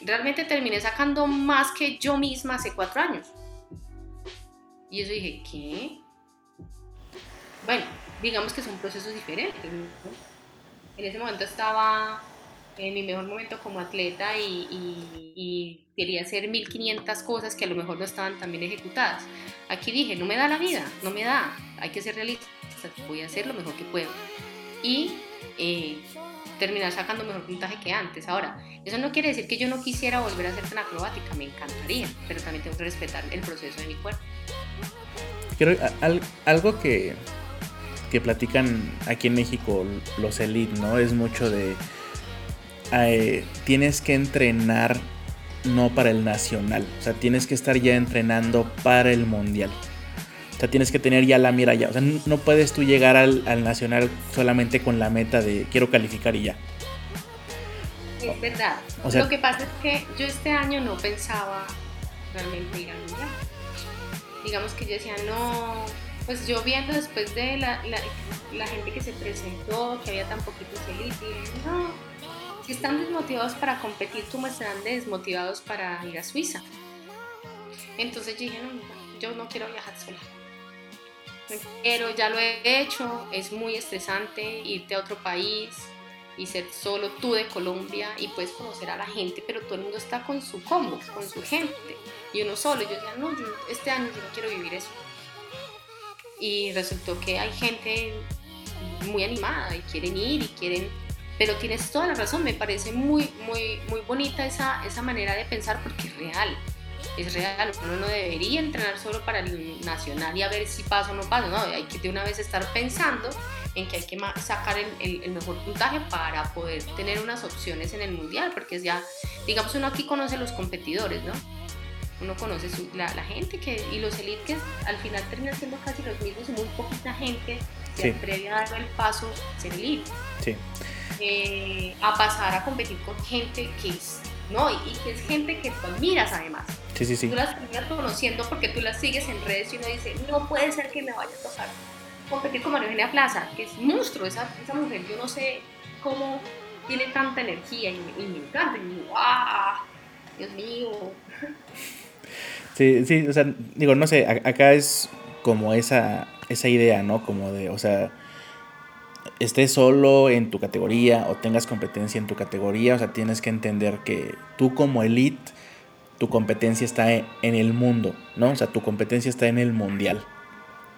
S2: realmente terminé sacando más que yo misma hace cuatro años. Y eso dije, ¿qué? Bueno, digamos que son procesos diferentes. En ese momento estaba en mi mejor momento como atleta y, quería hacer 1500 cosas que a lo mejor no estaban tan bien ejecutadas. Aquí dije, no me da la vida, no me da, hay que ser realista, voy a hacer lo mejor que puedo. Y eh, terminar sacando mejor puntaje que antes. Ahora, eso no quiere decir que yo no quisiera volver a ser tan acrobática, me encantaría, pero también tengo que respetar el proceso de mi cuerpo.
S1: Creo, algo que, que platican aquí en México los elite, ¿no? Es mucho de... Eh, tienes que entrenar no para el nacional, o sea, tienes que estar ya entrenando para el mundial. O sea, tienes que tener ya la mira ya. O sea, no puedes tú llegar al, nacional solamente con la meta de quiero calificar y ya.
S2: Es verdad. Lo que pasa es que yo este año no pensaba realmente ir al mundial. Digamos que yo decía, no, pues yo viendo después de la, la, gente que se presentó, que había tan poquitos elite, no, si están desmotivados para competir, ¿cómo estarán desmotivados para ir a Suiza? Entonces yo dije, no, yo no quiero viajar sola pero ya lo he hecho, es muy estresante irte a otro país y ser solo tú de Colombia y puedes conocer a la gente, pero todo el mundo está con su combo, con su gente, y uno solo. Yo decía, no, yo este año yo no quiero vivir eso. Y resultó que hay gente muy animada y quieren ir y quieren, pero tienes toda la razón, me parece muy, muy, muy bonita esa, esa manera de pensar porque es real es real, uno no debería entrenar solo para el nacional y a ver si pasa o no pasa, no, hay que de una vez estar pensando en que hay que sacar el, el, mejor puntaje para poder tener unas opciones en el mundial, porque es ya, digamos, uno aquí conoce a los competidores, ¿no? Uno conoce la, la, gente que, y los elites al final terminan siendo casi los mismos y muy poquita gente que sí. atreve a dar el paso ser elite.
S1: Sí.
S2: Eh, a pasar a competir con gente que es, ¿no? Y, y que es gente que tú admiras además.
S1: Sí, sí, sí.
S2: Tú las terminas conociendo porque tú las sigues en redes y uno dice, no puede ser que me vaya a tocar competir con María Eugenia Plaza, que es monstruo esa, esa mujer. Yo no sé cómo tiene tanta energía y, me encanta. Y digo, ¡ah! Dios mío.
S1: Sí, sí, o sea, digo, no sé, acá es como esa, esa idea, ¿no? Como de, o sea, estés solo en tu categoría o tengas competencia en tu categoría, o sea, tienes que entender que tú como elite tu competencia está en el mundo, ¿no? O sea, tu competencia está en el mundial.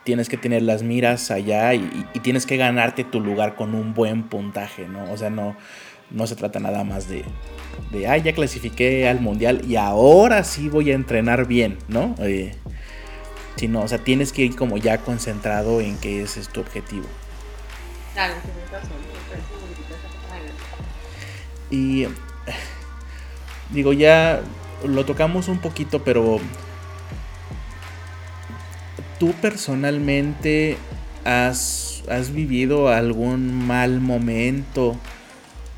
S1: Tienes que tener las miras allá y, tienes que ganarte tu lugar con un buen puntaje, ¿no? O sea, no, no se trata nada más de, de, ay, ya clasifiqué al mundial y ahora sí voy a entrenar bien, ¿no? Eh, sino, o sea, tienes que ir como ya concentrado en que ese es tu objetivo.
S2: Claro, tienes razón.
S1: Y digo, ya lo tocamos un poquito, pero tú personalmente has, has vivido algún mal momento,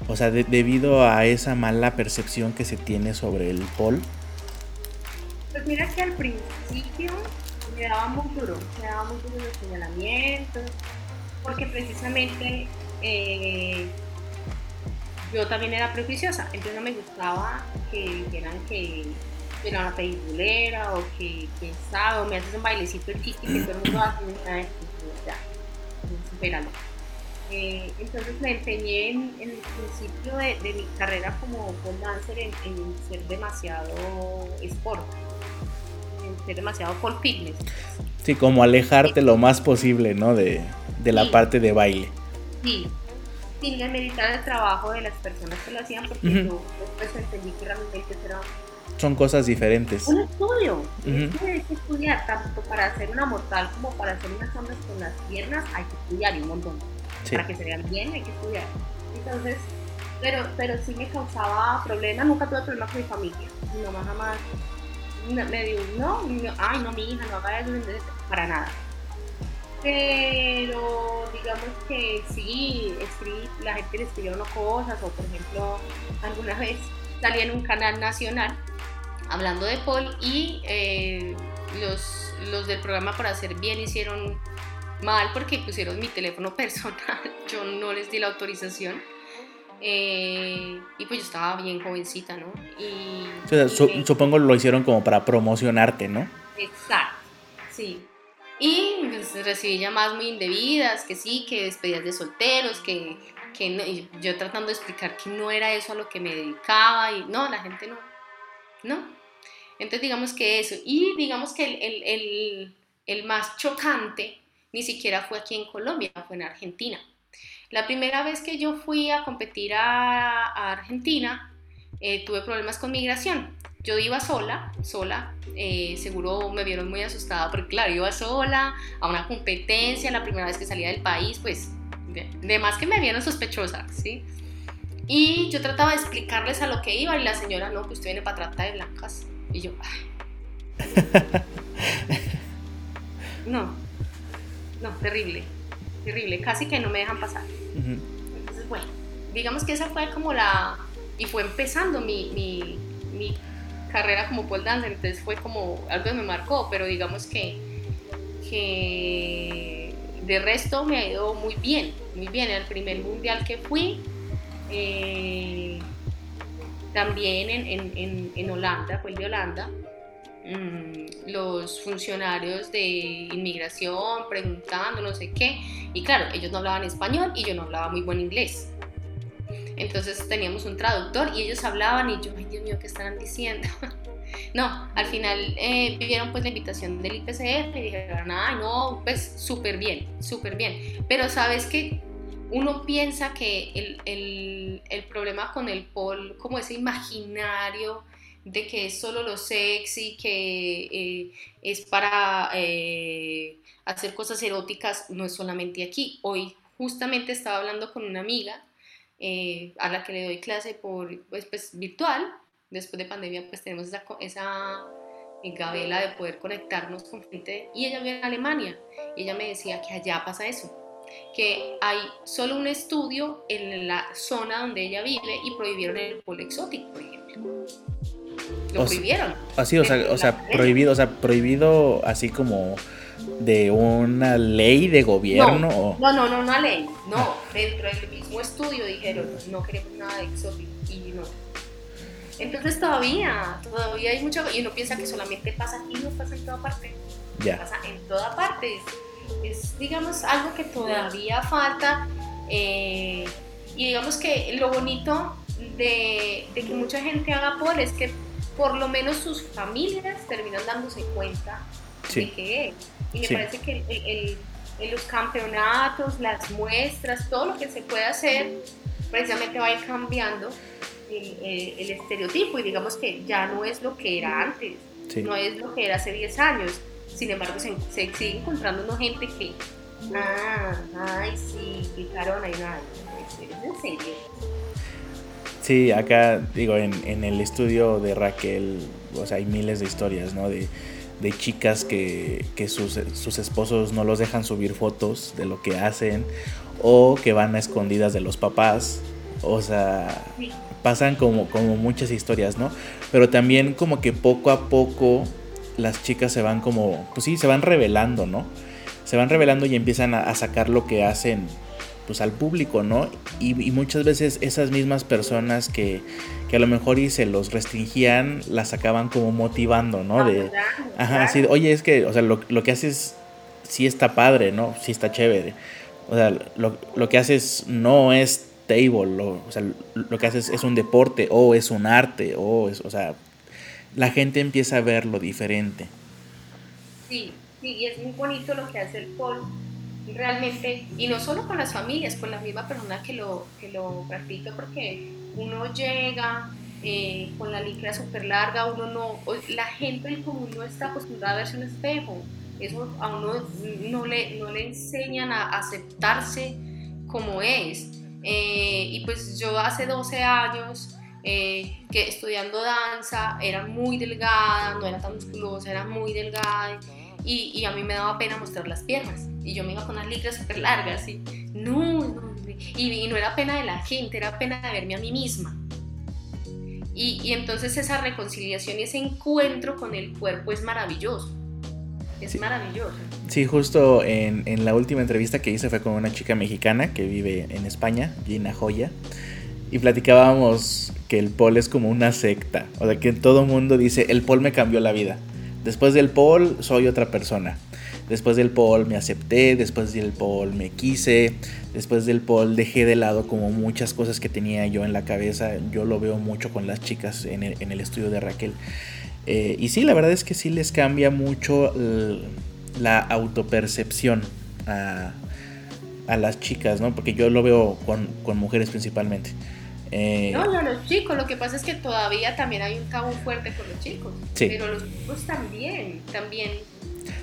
S1: o sea, debido a esa mala percepción que se tiene sobre el pol.
S2: Pues mira que al principio me daba muy duro, me daba muy duro los señalamientos, porque precisamente eh, yo también era prejuiciosa, entonces no me gustaba que dijeran que era una peliculera o que, que sabe, o me haces un bailecito artístico y todo el mundo hace una ya. Eh, entonces me empeñé en, el principio de, de, mi carrera como pole dancer en, en, ser demasiado sport, en ser demasiado pole fitness.
S1: Sí, como alejarte lo más posible, ¿no? De, de la parte de baile.
S2: Sí, sin meditar el trabajo de las personas que lo hacían, porque yo después entendí que realmente era
S1: son cosas diferentes.
S2: Un estudio, hay que estudiar tanto para hacer una mortal como para hacer unas ondas con las piernas, hay que estudiar y un montón. Para que se vean bien hay que estudiar. Entonces, pero, pero sí me causaba problemas, nunca tuve problemas con mi familia. Mi mamá jamás me dijo, no, ay no, mi hija, no haga eso, para nada pero digamos que sí, la gente le escribió unas cosas, o por ejemplo, alguna vez salí en un canal nacional hablando de Paul y eh, los, los del programa para hacer bien hicieron mal porque pusieron mi teléfono personal, yo no les di la autorización. Eh, y pues yo estaba bien jovencita, ¿no? Y,
S1: supongo lo hicieron como para promocionarte, ¿no?
S2: Exacto, sí. Y pues, recibí llamadas muy indebidas, que sí, que despedidas de solteros, que, que yo tratando de explicar que no era eso a lo que me dedicaba y no, la gente no, no. Entonces digamos que eso, y digamos que el, el, el, más chocante ni siquiera fue aquí en Colombia, fue en Argentina. La primera vez que yo fui a competir a, Argentina, eh, tuve problemas con migración. Yo iba sola, sola, eh, seguro me vieron muy asustada porque claro, iba sola a una competencia, la primera vez que salía del país, pues de, más que me vieron sospechosa, ¿sí? Y yo trataba de explicarles a lo que iba y la señora, no, pues usted viene para tratar de blancas. Y yo, ay. No, no, terrible, terrible, casi que no me dejan pasar. Entonces, bueno, digamos que esa fue como la, y fue empezando mi, mi, mi carrera como pole dancer, entonces fue como algo que me marcó, pero digamos que, que de resto me ha ido muy bien, muy bien. El primer mundial que fui, eh, también en, en, en, Holanda, fue el de Holanda, mm, los funcionarios de inmigración preguntando no sé qué, y claro, ellos no hablaban español y yo no hablaba muy buen inglés. Entonces teníamos un traductor y ellos hablaban y yo, ay Dios mío, ¿qué están diciendo? no, al final eh, pues la invitación del IPCF y dijeron, ay no, pues súper bien, súper bien. Pero sabes que uno piensa que el, el, el, problema con el pol, como ese imaginario de que es solo lo sexy, que eh, es para eh, hacer cosas eróticas, no es solamente aquí. Hoy justamente estaba hablando con una amiga eh, a la que le doy clase por pues, pues, virtual. Después de pandemia pues tenemos esa, esa gabela de poder conectarnos con gente y ella vive en Alemania y ella me decía que allá pasa eso que hay solo un estudio en la zona donde ella vive y prohibieron el polo exótico, por ejemplo. Lo prohibieron.
S1: Así, o sea, o sea, prohibido, o sea, prohibido así como de una ley de gobierno.
S2: No, no, no, una ley, no. Dentro del mismo estudio dijeron, no queremos nada de exótico y no. Entonces todavía, todavía hay mucho, y uno piensa que solamente pasa aquí, no pasa en toda parte. Ya. Pasa en toda parte es, digamos, algo que todavía falta. Eh, y digamos que lo bonito de, que mucha gente haga pole es que por lo menos sus familias terminan dándose cuenta de qué es. Y me parece que en los campeonatos, las muestras, todo lo que se puede hacer, precisamente va a ir cambiando el, estereotipo y digamos que ya no es lo que era antes, no es lo que era hace 10 años. Sin embargo, se, sigue encontrando una gente que, ah, ay, sí, picaron ahí, nada, ¿es en serio?
S1: Sí, acá, digo, en, en, el estudio de Raquel, o sea, hay miles de historias, ¿no? De, de chicas que, que sus, sus, esposos no los dejan subir fotos de lo que hacen o que van a escondidas de los papás. O sea, pasan como, como muchas historias, ¿no? Pero también como que poco a poco las chicas se van como, pues sí, se van revelando, ¿no? Se van revelando y empiezan a, sacar lo que hacen pues al público, ¿no? Y, muchas veces esas mismas personas que, que, a lo mejor y se los restringían, las acaban como motivando, ¿no? De, ajá, sí, oye, es que, o sea, lo, lo, que haces sí está padre, ¿no? Sí está chévere. O sea, lo, lo que haces no es table, lo, o sea, lo que haces es un deporte o es un arte, o es, o sea, la gente empieza a verlo diferente.
S2: Sí, sí, y es muy bonito lo que hace el pol realmente, y no solo con las familias, con la misma persona que lo, que lo practica, porque uno llega eh, con la licra súper larga, uno no, la gente del común no está acostumbrada a verse un espejo, eso a uno no le, no le enseñan a aceptarse como es. Eh, y pues yo hace 12 años eh, que estudiando danza era muy delgada, no era tan musculosa, era muy delgada y, y, a mí me daba pena mostrar las piernas y yo me iba con las licras súper largas y no, y, no era pena de la gente, era pena de verme a mí misma. Y, y entonces esa reconciliación y ese encuentro con el cuerpo es maravilloso. Es maravilloso.
S1: Sí, justo en, en, la última entrevista que hice fue con una chica mexicana que vive en España, Gina Joya y platicábamos que el pol es como una secta. O sea, que todo mundo dice, el pol me cambió la vida. Después del pol soy otra persona. Después del pol me acepté, después del pol me quise, después del pol dejé de lado como muchas cosas que tenía yo en la cabeza. Yo lo veo mucho con las chicas en el, estudio de Raquel. Eh, y sí, la verdad es que sí les cambia mucho la autopercepción a, a las chicas, ¿no? Porque yo lo veo con mujeres principalmente.
S2: Eh, no, no, los chicos, lo que pasa es que todavía también hay un tabú fuerte con los chicos, pero los chicos también, también.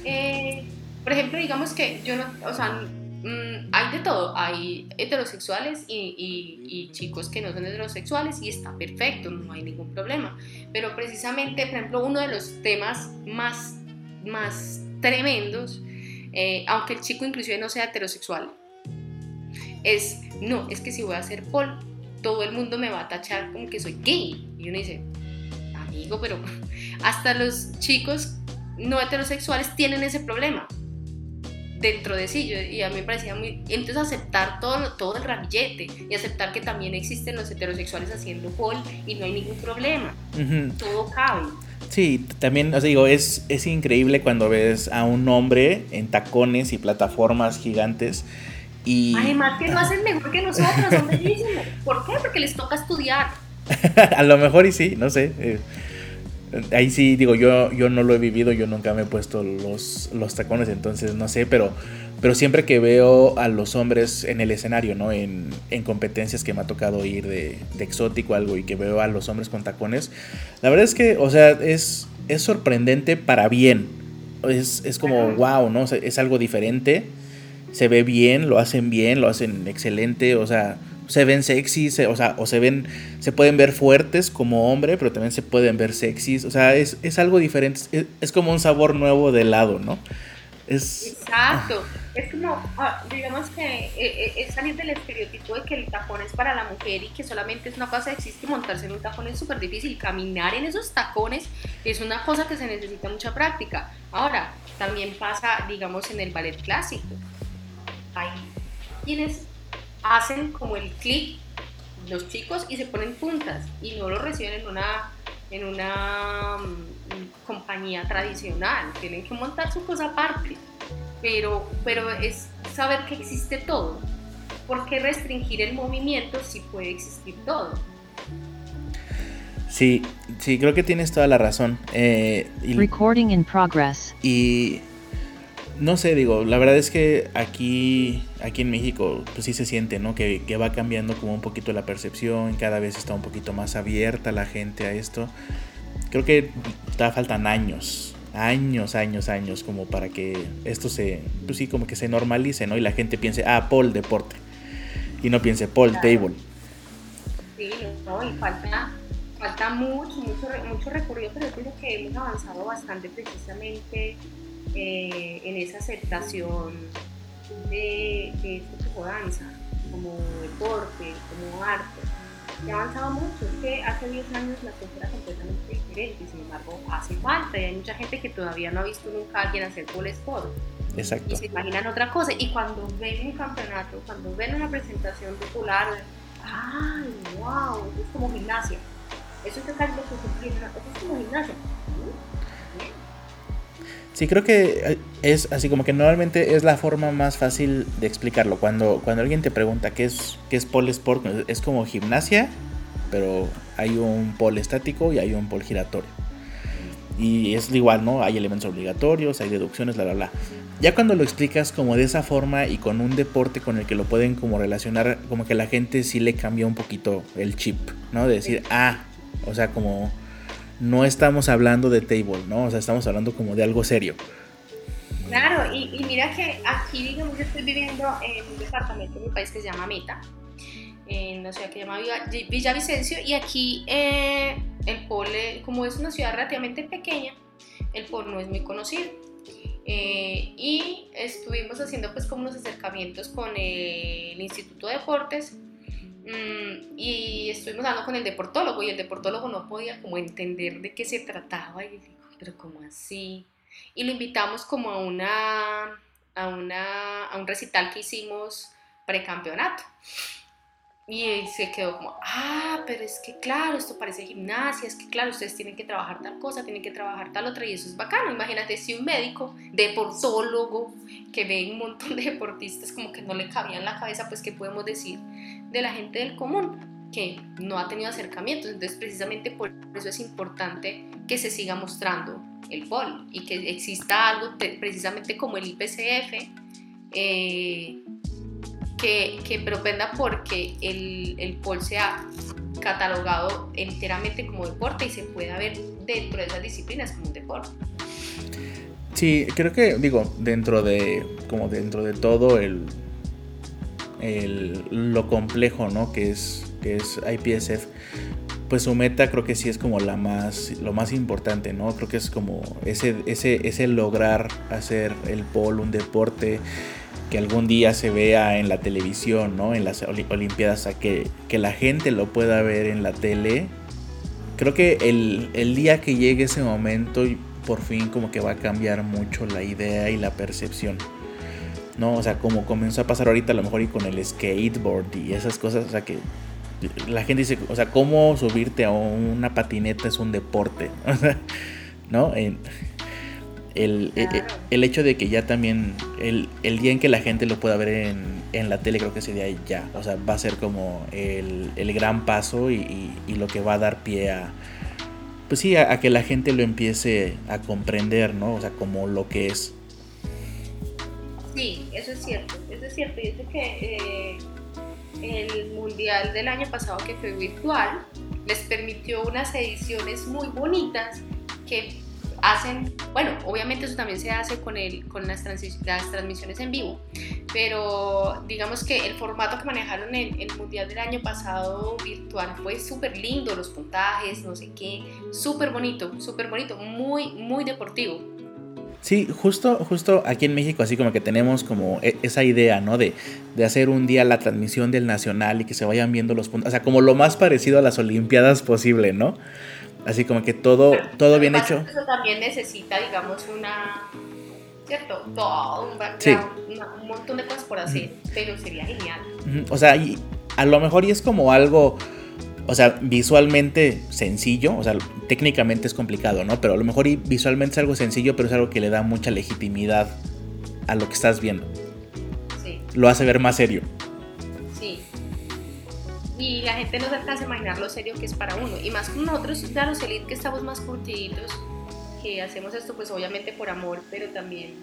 S2: Eh, por ejemplo, digamos que yo no, o sea, mm, hay de todo, hay heterosexuales y, y, chicos que no son heterosexuales y está perfecto, no hay ningún problema, pero precisamente, por ejemplo, uno de los temas más, más tremendos, eh, aunque el chico inclusive no sea heterosexual, es, no, es que si voy a ser pol, todo el mundo me va a tachar como que soy gay. Y uno dice, amigo, pero hasta los chicos no heterosexuales tienen ese problema dentro de sí. y a mí me parecía muy... Entonces aceptar todo, todo el ramillete y aceptar que también existen los heterosexuales haciendo pol y no hay ningún problema. Todo cabe.
S1: Sí, también, os digo, es, es increíble cuando ves a un hombre en tacones y plataformas gigantes
S2: Además que lo hacen mejor que nosotros, son bellísimos. ¿Por qué? Porque les toca estudiar.
S1: a lo mejor y sí, no sé. Eh, ahí sí, digo, yo, yo no lo he vivido, yo nunca me he puesto los, los tacones, entonces no sé, pero, pero siempre que veo a los hombres en el escenario, ¿no? En, en competencias que me ha tocado ir de, de exótico algo y que veo a los hombres con tacones, la verdad es que, o sea, es, es sorprendente para bien. Es, es como, wow, ¿no? es algo diferente se ve bien, lo hacen bien, lo hacen excelente, o sea, se ven sexys, o sea, o se ven, se pueden ver fuertes como hombre, pero también se pueden ver sexys, o sea, es, es algo diferente, es, como un sabor nuevo de helado, ¿no?
S2: Es, Exacto, es como, ah, digamos que eh, eh, es salir del estereotipo de que el tacón es para la mujer y que solamente es una cosa existe montarse en un tacón es súper difícil, caminar en esos tacones es una cosa que se necesita mucha práctica. Ahora, también pasa, digamos, en el ballet clásico hay quienes hacen como el clic los chicos y se ponen puntas y no lo reciben en una en una mm, compañía tradicional tienen que montar su cosa aparte pero pero es saber que existe todo ¿por qué restringir el movimiento si puede existir todo?
S1: Sí, sí, creo que tienes toda la razón. Eh,
S3: Recording in progress.
S1: Y no sé, digo, la verdad es que aquí, aquí en México, pues sí se siente, ¿no? Que, va cambiando como un poquito la percepción, cada vez está un poquito más abierta la gente a esto. Creo que da faltan años, años, años, años, como para que esto se, pues sí, como que se normalice, ¿no? Y la gente piense, ah, Paul deporte, y no piense Paul table.
S2: Sí, no, y falta, falta mucho, mucho, mucho recorrido, pero yo creo que hemos avanzado bastante precisamente eh, en esa aceptación de, de tipo de danza, como deporte, como arte. Se ha avanzado mucho, es que hace 10 años la cosa era completamente diferente y sin embargo hace falta y hay mucha gente que todavía no ha visto nunca a alguien hacer pole sport.
S1: Exacto.
S2: Y se imaginan otra cosa y cuando ven un campeonato, cuando ven una presentación popular, ¡ay, wow! Es como gimnasia. Eso es lo que se eso es como gimnasia.
S1: Sí, creo que eh, es así como que normalmente es la forma más fácil de explicarlo. Cuando, cuando alguien te pregunta qué es, qué es pole sport, es como gimnasia, pero hay un pole estático y hay un pole giratorio. Y es igual, ¿no? Hay elementos obligatorios, hay deducciones, la, la, la. Ya cuando lo explicas como de esa forma y con un deporte con el que lo pueden como relacionar, como que la gente sí le cambia un poquito el chip, ¿no? De decir, ah, o sea, como no estamos hablando de table, ¿no? O sea, estamos hablando como de algo serio.
S2: Claro, y, mira que aquí, digamos, yo estoy viviendo en un departamento de mi país que se llama Meta, en una ciudad que se llama Villavicencio, y aquí eh, el pole, como es una ciudad relativamente pequeña, el pole no es muy conocido. Eh, y estuvimos haciendo pues como unos acercamientos con el Instituto de Deportes y estuvimos hablando con el deportólogo y el deportólogo no podía como entender de qué se trataba y dijo, pero ¿cómo así? Y lo invitamos como a, una, a, una, a un recital que hicimos precampeonato. Y se quedó como, ah, pero es que claro, esto parece gimnasia, es que claro, ustedes tienen que trabajar tal cosa, tienen que trabajar tal otra, y eso es bacano. Imagínate si un médico, deportólogo, que ve un montón de deportistas como que no le cabía en la cabeza, pues, ¿qué podemos decir de la gente del común? Que no ha tenido acercamientos. Entonces, precisamente por eso es importante que se siga mostrando el POL y que exista algo precisamente como el IPCF. Eh, que, propenda porque el, el pole sea catalogado enteramente como deporte y se pueda ver dentro de esas disciplinas como un deporte.
S1: Sí, creo que, digo, dentro de, como dentro de todo el, el lo complejo, ¿no? Que es, que es IPSF, pues su meta creo que sí es como la más, lo más importante, ¿no? Creo que es como ese, ese, ese lograr hacer el pole un deporte que algún día se vea en la televisión, ¿no? En las Olimpiadas, a que, que la gente lo pueda ver en la tele. Creo que el, el día que llegue ese momento, por fin como que va a cambiar mucho la idea y la percepción. ¿no? O sea, como comenzó a pasar ahorita a lo mejor y con el skateboard y esas cosas, o sea que la gente dice, o sea, ¿cómo subirte a una patineta es un deporte? ¿No? El, el, hecho de que ya también, el, día en que la gente lo pueda ver en, en, la tele, creo que ese día ya, o sea, va a ser como el, gran paso y, lo que va a dar pie a, pues sí, a, que la gente lo empiece a comprender, ¿no? O sea, como lo que es.
S2: Sí, eso es cierto, eso es cierto. Y es que eh, el mundial del año pasado, que fue virtual, les permitió unas ediciones muy bonitas que hacen, bueno, obviamente eso también se hace con, el, con las, transmisiones en vivo, pero digamos que el formato que manejaron en el Mundial del año pasado virtual fue súper lindo, los puntajes, no sé qué, súper bonito, súper bonito, muy, muy deportivo.
S1: Sí, justo, justo aquí en México, así como que tenemos como e, esa idea, ¿no? De, de, hacer un día la transmisión del Nacional y que se vayan viendo los puntos, o sea, como lo más parecido a las Olimpiadas posible, ¿no? Así como que todo, todo bien hecho.
S2: Eso también necesita, digamos, una. ¿Cierto? Todo un background, un montón de cosas por hacer, pero sería genial.
S1: O sea, y a lo mejor y es como algo. O sea, visualmente sencillo, o sea, técnicamente es complicado, ¿no? Pero a lo mejor y visualmente es algo sencillo, pero es algo que le da mucha legitimidad a lo que estás viendo. Sí. Lo hace ver más serio
S2: y la gente no se alcanza a imaginar lo serio que es para uno. Y más nosotros, claro, los que estamos más curtiditos, que hacemos esto pues obviamente por amor, pero también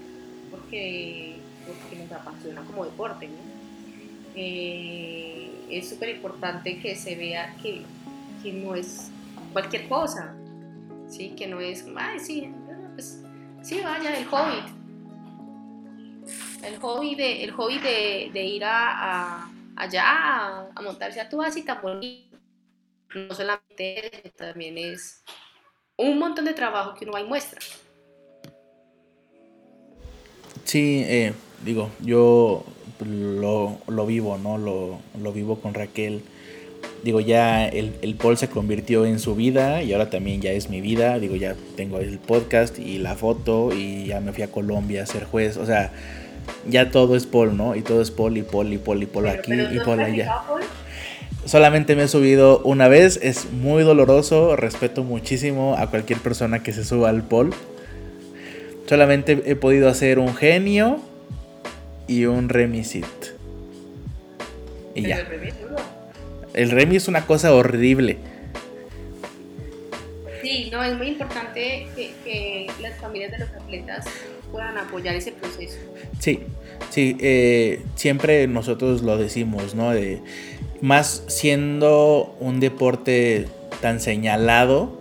S2: porque, porque nos apasiona como deporte. Eh, es súper importante que se vea que, que, no es cualquier cosa, ¿sí? que no es, ay, sí, pues, sí, vaya, el hobby. El hobby de, el hobby de ir a allá a, montarse a tu base tan bonito. No solamente eso, también es un montón de trabajo que uno va y muestra.
S1: Sí, eh, digo, yo lo, lo, vivo, ¿no? Lo, lo, vivo con Raquel. Digo, ya el, el Paul se convirtió en su vida y ahora también ya es mi vida. Digo, ya tengo el podcast y la foto y ya me fui a Colombia a ser juez. O sea, ya todo es Paul, ¿no? Y todo es Paul y Paul y Paul y Paul aquí y Paul allá. Solamente me he subido una vez, es muy doloroso, respeto muchísimo a cualquier persona que se suba al Paul. Solamente he podido hacer un genio y un remisit. Y ya. El remi es una cosa horrible.
S2: Sí, no, es muy importante que, que las familias de los atletas puedan apoyar ese proceso.
S1: Sí, sí, eh, siempre nosotros lo decimos, ¿no? De, más siendo un deporte tan señalado,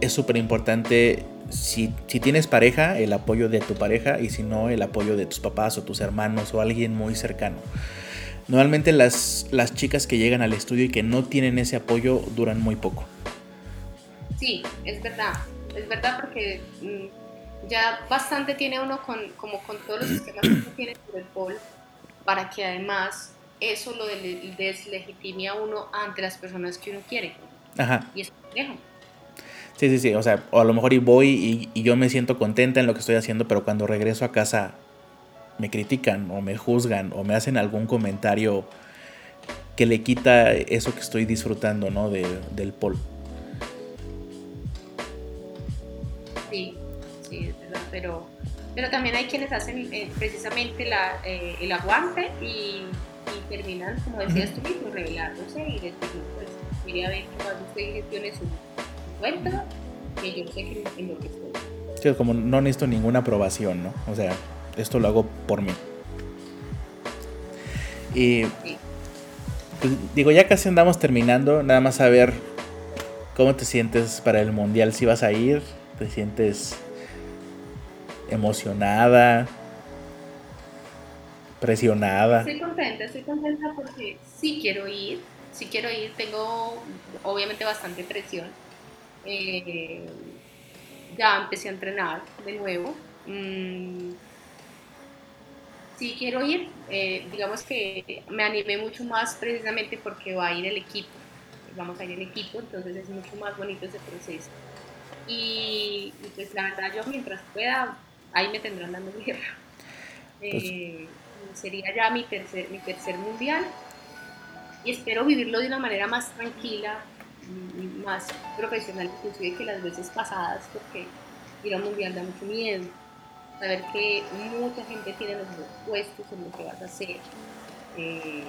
S1: es súper importante si, si, tienes pareja, el apoyo de tu pareja y si no, el apoyo de tus papás o tus hermanos o alguien muy cercano. Normalmente las, las chicas que llegan al estudio y que no tienen ese apoyo duran muy poco.
S2: Sí, es verdad. Es verdad porque mm, ya bastante tiene uno con, como con todos los sistemas que uno tiene por el POL, para que además eso lo deslegitime a uno ante las personas que uno quiere. Ajá. Y es complejo.
S1: Sí, sí, sí, o sea, o a lo mejor y voy y, y, yo me siento contenta en lo que estoy haciendo, pero cuando regreso a casa me critican o me juzgan o me hacen algún comentario que le quita eso que estoy disfrutando, ¿no? De, del pol.
S2: Pero, pero también hay quienes hacen eh, precisamente la, eh, el aguante y, terminan, como decías tú mismo, revelándose y decir, pues, mire a ver cuando usted gestione su, cuenta, que yo sé que en lo que estoy.
S1: Sí, como no necesito ninguna aprobación, ¿no? O sea, esto lo hago por mí. Y pues, digo, ya casi andamos terminando, nada más a ver cómo te sientes para el mundial, si vas a ir, te sientes emocionada, presionada.
S2: Estoy contenta, estoy contenta porque sí quiero ir, sí quiero ir, tengo obviamente bastante presión. Eh, ya empecé a entrenar de nuevo. Mm, sí quiero ir, eh, digamos que me animé mucho más precisamente porque va a ir el equipo, vamos a ir el equipo, entonces es mucho más bonito ese proceso. Y, pues la verdad yo mientras pueda, ahí me tendrán dando guerra. Pues eh, sería ya mi tercer, mi tercer mundial. Y espero vivirlo de una manera más tranquila, y más profesional inclusive que las veces pasadas porque ir a un mundial da mucho miedo. Saber que mucha gente tiene los puestos en lo que vas a hacer eh,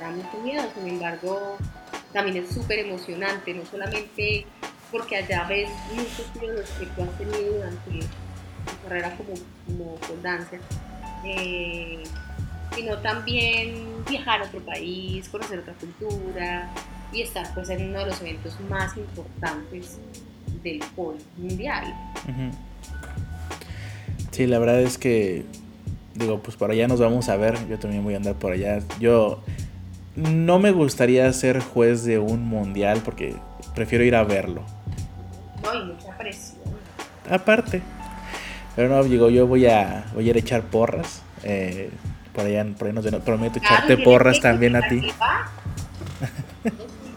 S2: da mucho miedo. Sin embargo también es súper emocionante no solamente porque allá ves muchos tíos que tú has tenido durante carrera como, como dancer eh, sino también viajar a otro país, conocer otra cultura y estar pues en uno de los eventos más importantes del pol mundial.
S1: Sí, la verdad es que digo, pues por allá nos vamos a ver, yo también voy a andar por allá. Yo no me gustaría ser juez de un mundial porque prefiero ir a verlo.
S2: No, hay mucha presión.
S1: Aparte. Pero no, digo, yo voy a, voy a ir a echar porras. Eh, por allá, por ahí nos prometo echarte porras también a ti.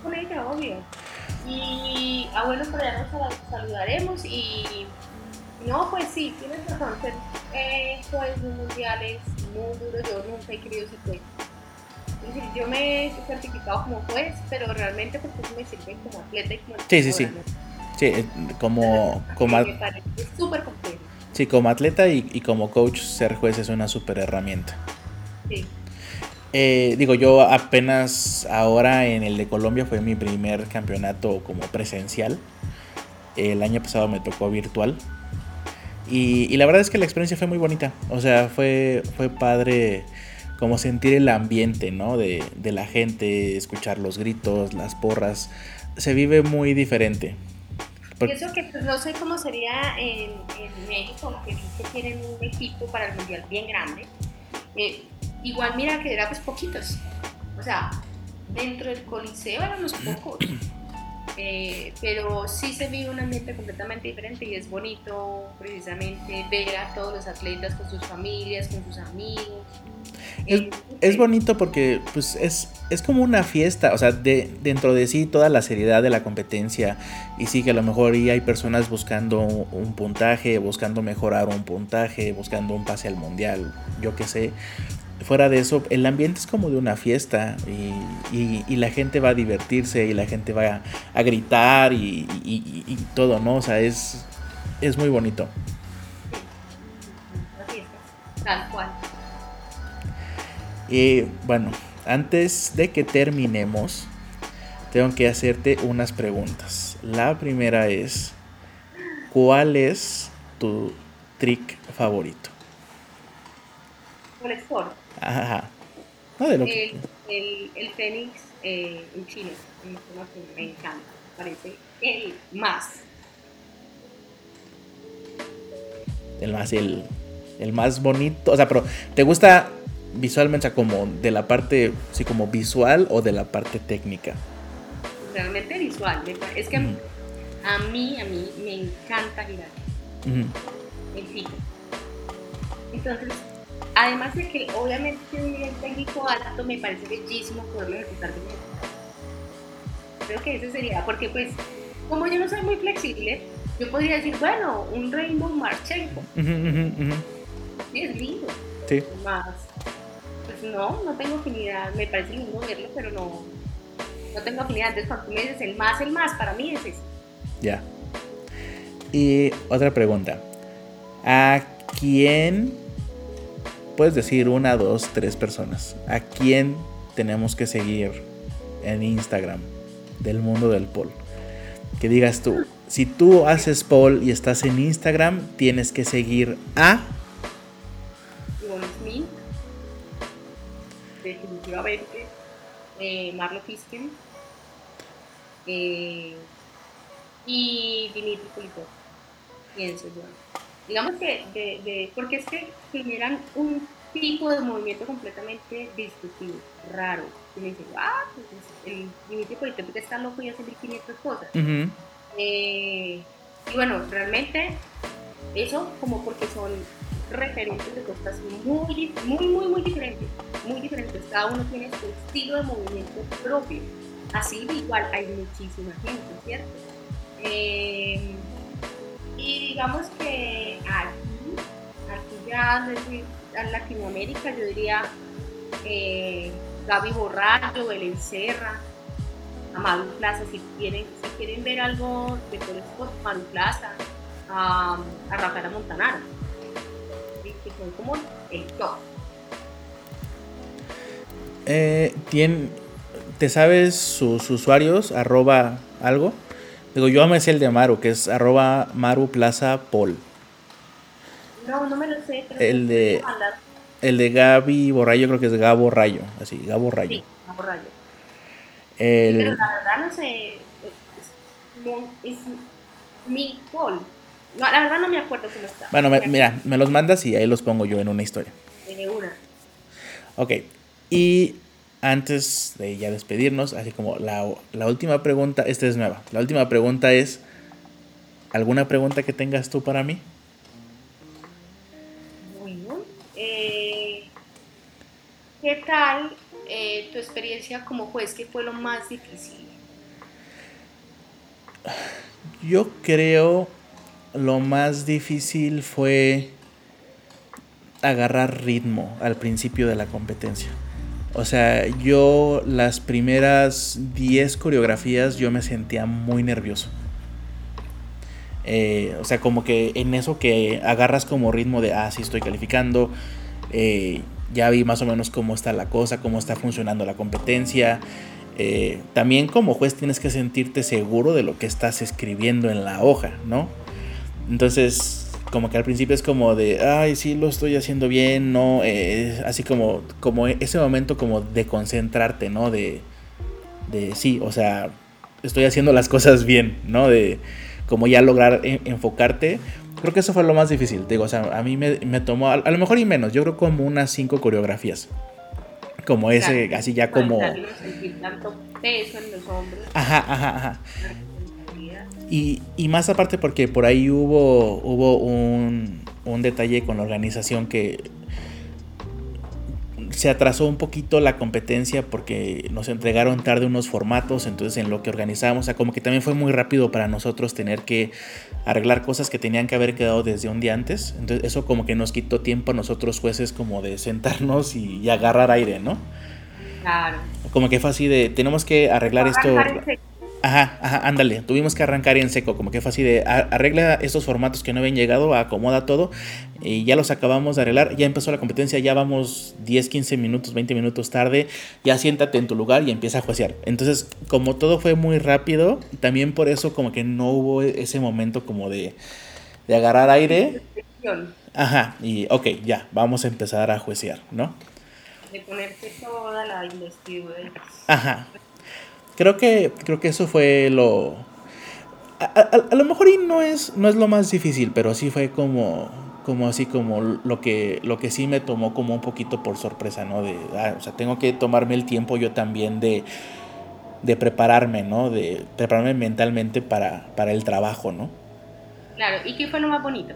S2: con ella, obvio. Y abuelos, por allá nos saludaremos y no, pues sí, tienes razón, eh, juez mundial es muy duro, yo nunca he querido ser juez. Es decir, yo me he certificado como juez, pero realmente porque eso me sirve como atleta y como
S1: Sí, sí, sí. Sí, eh, como... como
S2: es súper complejo.
S1: Sí, como atleta y, y como coach, ser juez es una súper herramienta. Eh, digo, yo apenas ahora en el de Colombia fue mi primer campeonato como presencial. El año pasado me tocó virtual. Y, la verdad es que la experiencia fue muy bonita. O sea, fue, fue padre como sentir el ambiente, ¿no? De, la gente, escuchar los gritos, las porras. Se vive muy diferente.
S2: Pienso que pues, no sé cómo sería en, México, que tienen un equipo para el mundial bien grande. Eh, igual mira que era pues poquitos. O sea, dentro del coliseo eran los pocos. Eh, pero sí se vive un ambiente completamente diferente y es bonito precisamente ver a todos los atletas con sus familias, con sus amigos.
S1: Es, es bonito porque pues es, es como una fiesta, o sea, de, dentro de sí toda la seriedad de la competencia y sí que a lo mejor hay personas buscando un puntaje, buscando mejorar un puntaje, buscando un pase al mundial, yo qué sé, fuera de eso, el ambiente es como de una fiesta y, la gente va a divertirse y la gente va a, gritar y, todo, ¿no? O sea, es, es muy bonito.
S2: Tal cual.
S1: Y bueno, antes de que terminemos, tengo que hacerte unas preguntas. La primera es, ¿cuál es tu trick favorito?
S2: El sport.
S1: Ajá.
S2: el, el, el, Fénix eh, en Chile, me encanta, parece el más.
S1: El más, el, el más bonito, o sea, pero ¿te gusta visualmente, como de la parte, sí, como visual o de la parte técnica?
S2: Realmente visual, es que a, mí, a mí, me encanta girar. El pico. Entonces, Además de que obviamente tiene un nivel técnico alto, me parece bellísimo poderlo ejecutar de Creo que ese sería, porque pues, como yo no soy muy flexible, yo podría decir, bueno, un Rainbow Marchenko. Sí, es lindo.
S1: Sí.
S2: Más, no, no tengo afinidad, me parece lindo verlo, pero no, no tengo afinidad. Entonces cuando tú me dices el más, el más, para mí es ese.
S1: Ya. Y otra pregunta. ¿A quién puedes decir una, dos, tres personas. ¿A quién tenemos que seguir en Instagram del mundo del pol? Que digas tú, si tú haces pol y estás en Instagram, tienes que seguir a...
S2: definitivamente. Eh, Marlo Fiskin. Eh, y Dimitri Kulikov, pienso yo. Digamos que, de, de, porque es que generan un tipo de movimiento completamente disruptivo, raro. Y me dice, ah, pues el Dimitri Kulikov está loco y hace 1500 cosas. eh, y bueno, realmente eso como porque son referentes de cosas muy, muy, muy, muy diferentes, muy diferentes. Cada uno tiene su estilo de movimiento propio. Así igual hay muchísima gente, ¿cierto? Eh, y digamos que aquí, aquí ya en Latinoamérica yo diría eh, Gaby Borrayo, Belén Serra, Amado Plaza, si quieren, si quieren ver algo de eso, Manu Plaza, a, a Rafaela Montanaro, que son como el top.
S1: Eh, ¿Te sabes sus usuarios? Arroba algo. Digo, yo me sé el de Maru, que es arroba Maru Plaza Pol.
S2: No, no me lo sé. Pero
S1: el de, el de Gaby Borrayo, creo que es Gabo Rayo. Así, Gabo Rayo.
S2: Sí, Gabo Rayo.
S1: El...
S2: Pero la verdad no sé. Es, es mi Pol. No, la verdad no me acuerdo cómo está.
S1: Bueno, me, mira, me los mandas y ahí los pongo yo en una historia.
S2: En una.
S1: Ok. Y antes de ya despedirnos, así como la, la, última pregunta, esta es nueva. La última pregunta es, ¿alguna pregunta que tengas tú para mí?
S2: Bueno, eh, ¿qué tal eh, tu experiencia como juez? ¿Qué fue lo más difícil?
S1: Yo creo lo más difícil fue agarrar ritmo al principio de la competencia. O sea, yo las primeras 10 coreografías yo me sentía muy nervioso. Eh, o sea, como que en eso que agarras como ritmo de, ah, sí estoy calificando, eh, ya vi más o menos cómo está la cosa, cómo está funcionando la competencia. Eh, también como juez tienes que sentirte seguro de lo que estás escribiendo en la hoja, ¿no? Entonces, como que al principio es como de, ay, sí, lo estoy haciendo bien, ¿no? Eh, así como, como ese momento como de concentrarte, ¿no? De, de, sí, o sea, estoy haciendo las cosas bien, ¿no? De como ya lograr enfocarte. Creo que eso fue lo más difícil, digo, o sea, a mí me, me tomó, a, lo mejor y menos, yo creo como unas cinco coreografías. Como ese, así ya como...
S2: En.
S1: Ajá, ajá, ajá. Y, y, más aparte porque por ahí hubo, hubo un, un, detalle con la organización que se atrasó un poquito la competencia porque nos entregaron tarde unos formatos, entonces en lo que organizamos, o sea, como que también fue muy rápido para nosotros tener que arreglar cosas que tenían que haber quedado desde un día antes, entonces eso como que nos quitó tiempo a nosotros jueces como de sentarnos y, y agarrar aire, ¿no?
S2: Claro.
S1: Como que fue así de, tenemos que arreglar esto Ajá, ajá, ándale. Tuvimos que arrancar en seco, como que fue así de arregla estos formatos que no habían llegado, acomoda todo y ya los acabamos de arreglar. Ya empezó la competencia, ya vamos 10, 15 minutos, 20 minutos tarde. Ya siéntate en tu lugar y empieza a juecear. Entonces, como todo fue muy rápido, también por eso como que no hubo ese momento como de, de agarrar aire. Ajá, y ok, ya, vamos a empezar a juecear, ¿no?
S2: De ponerte toda la investidura.
S1: Ajá. Creo que, creo que eso fue lo... A, a, a, lo mejor y no es, no es lo más difícil, pero sí fue como, como así como lo que, lo que sí me tomó como un poquito por sorpresa, ¿no? De, ah, o sea, tengo que tomarme el tiempo yo también de, de prepararme, ¿no? De prepararme mentalmente para, para el trabajo, ¿no?
S2: Claro, ¿y qué fue lo más bonito?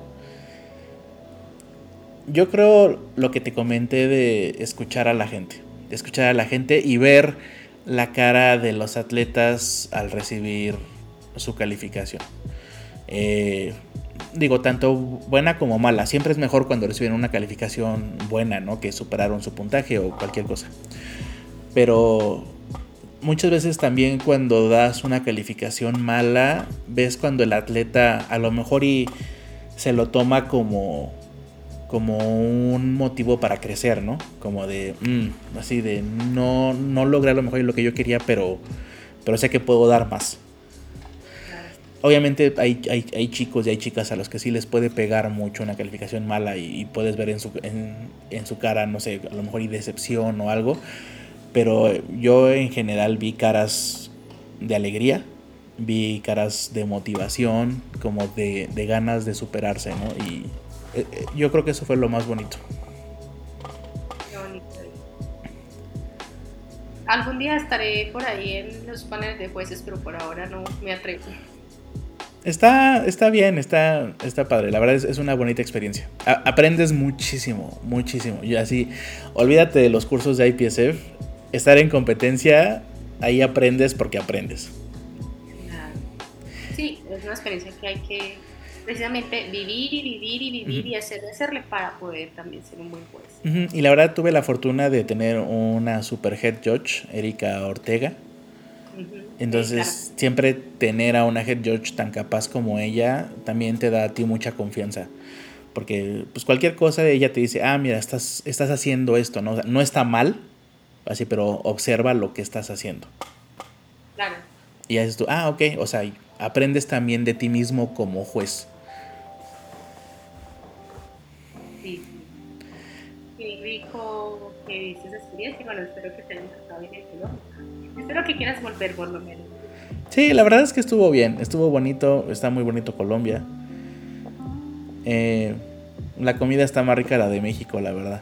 S1: Yo creo lo que te comenté de escuchar a la gente, escuchar a la gente y ver la cara de los atletas al recibir su calificación. Eh, digo, tanto buena como mala. Siempre es mejor cuando reciben una calificación buena, ¿no? Que superaron su puntaje o cualquier cosa. Pero muchas veces también cuando das una calificación mala, ves cuando el atleta a lo mejor y se lo toma como como un motivo para crecer, ¿no? Como de, mm, así de, no, no logré a lo mejor lo que yo quería, pero, pero sé que puedo dar más. Obviamente hay, hay, hay, chicos y hay chicas a los que sí les puede pegar mucho una calificación mala y, puedes ver en su, en, en, su cara, no sé, a lo mejor y decepción o algo. Pero yo en general vi caras de alegría, vi caras de motivación, como de, de ganas de superarse, ¿no? Eh, eh, yo creo que eso fue lo más bonito.
S2: Qué bonito. Algún día estaré por ahí en los paneles de jueces, pero por ahora no me atrevo.
S1: Está, está bien, está, está padre. La verdad es, es una bonita experiencia. A- aprendes muchísimo, muchísimo. Y así, olvídate de los cursos de IPSF. Estar en competencia, ahí aprendes porque aprendes.
S2: Sí, es una experiencia que hay que precisamente vivir y vivir y vivir y hacer y hacerle para poder también ser un buen juez.
S1: Y la verdad tuve la fortuna de tener una super head judge, Erika Ortega. Entonces,
S2: Sí,
S1: siempre tener a una head judge tan capaz como ella también te da a ti mucha confianza. Porque pues cualquier cosa ella te dice, ah, mira, estás, estás haciendo esto, ¿no? O sea, no está mal, así, pero observa lo que estás haciendo.
S2: claro.
S1: Y ya dices tú, ah, ok, o sea, aprendes también de ti mismo como juez.
S2: Sí. Qué rico que viste esa experiencia. Bueno, espero que te haya encantado bien el Espero que quieras volver por lo menos.
S1: Sí, la verdad es que estuvo bien, estuvo bonito, está muy bonito Colombia. Eh, la comida está más rica la de México, la verdad.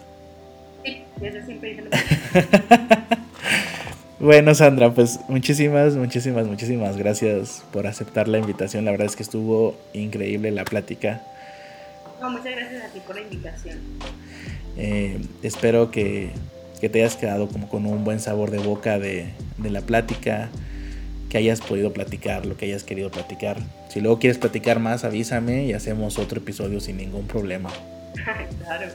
S2: Sí, eso siempre dicen
S1: Bueno, Sandra, pues muchísimas, muchísimas, muchísimas gracias por aceptar la invitación. La verdad es que estuvo increíble la plática.
S2: No, muchas gracias a ti por la invitación.
S1: Eh, espero que, que te hayas quedado como con un buen sabor de boca de, de la plática, que hayas podido platicar lo que hayas querido platicar. Si luego quieres platicar más, avísame y hacemos otro episodio sin ningún problema.
S2: claro.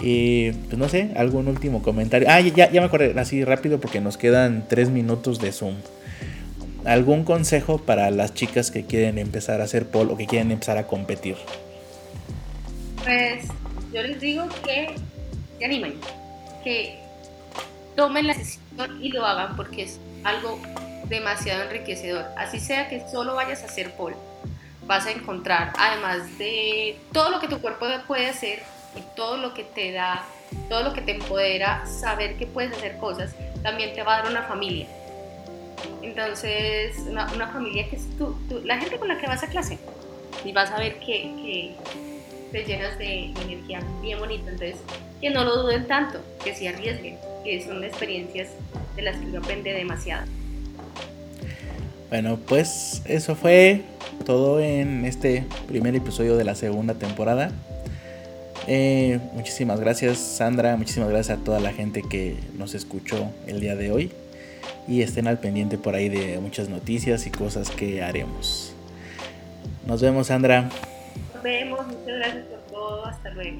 S1: Y pues no sé, algún último comentario. Ah, ya, ya me acordé, así rápido porque nos quedan tres minutos de Zoom. ¿Algún consejo para las chicas que quieren empezar a hacer pole o que quieren empezar a competir?
S2: Pues yo les digo que se animen, que tomen la decisión y lo hagan porque es algo demasiado enriquecedor. Así sea que solo vayas a hacer pole, vas a encontrar, además de todo lo que tu cuerpo puede hacer y todo lo que te da, todo lo que te empodera, saber que puedes hacer cosas, también te va a dar una familia. Entonces, una, familia que es tú, la gente con la que vas a clase y vas a ver que, que te llenas de energía bien bonita. Entonces, que no lo duden tanto, que se arriesguen, que son experiencias de las que uno aprende demasiado.
S1: Bueno, pues eso fue todo en este primer episodio de la segunda temporada. Eh, muchísimas gracias Sandra, muchísimas gracias a toda la gente que nos escuchó el día de hoy y estén al pendiente por ahí de muchas noticias y cosas que haremos. Nos vemos Sandra.
S2: Nos vemos, muchas gracias por todo, hasta luego.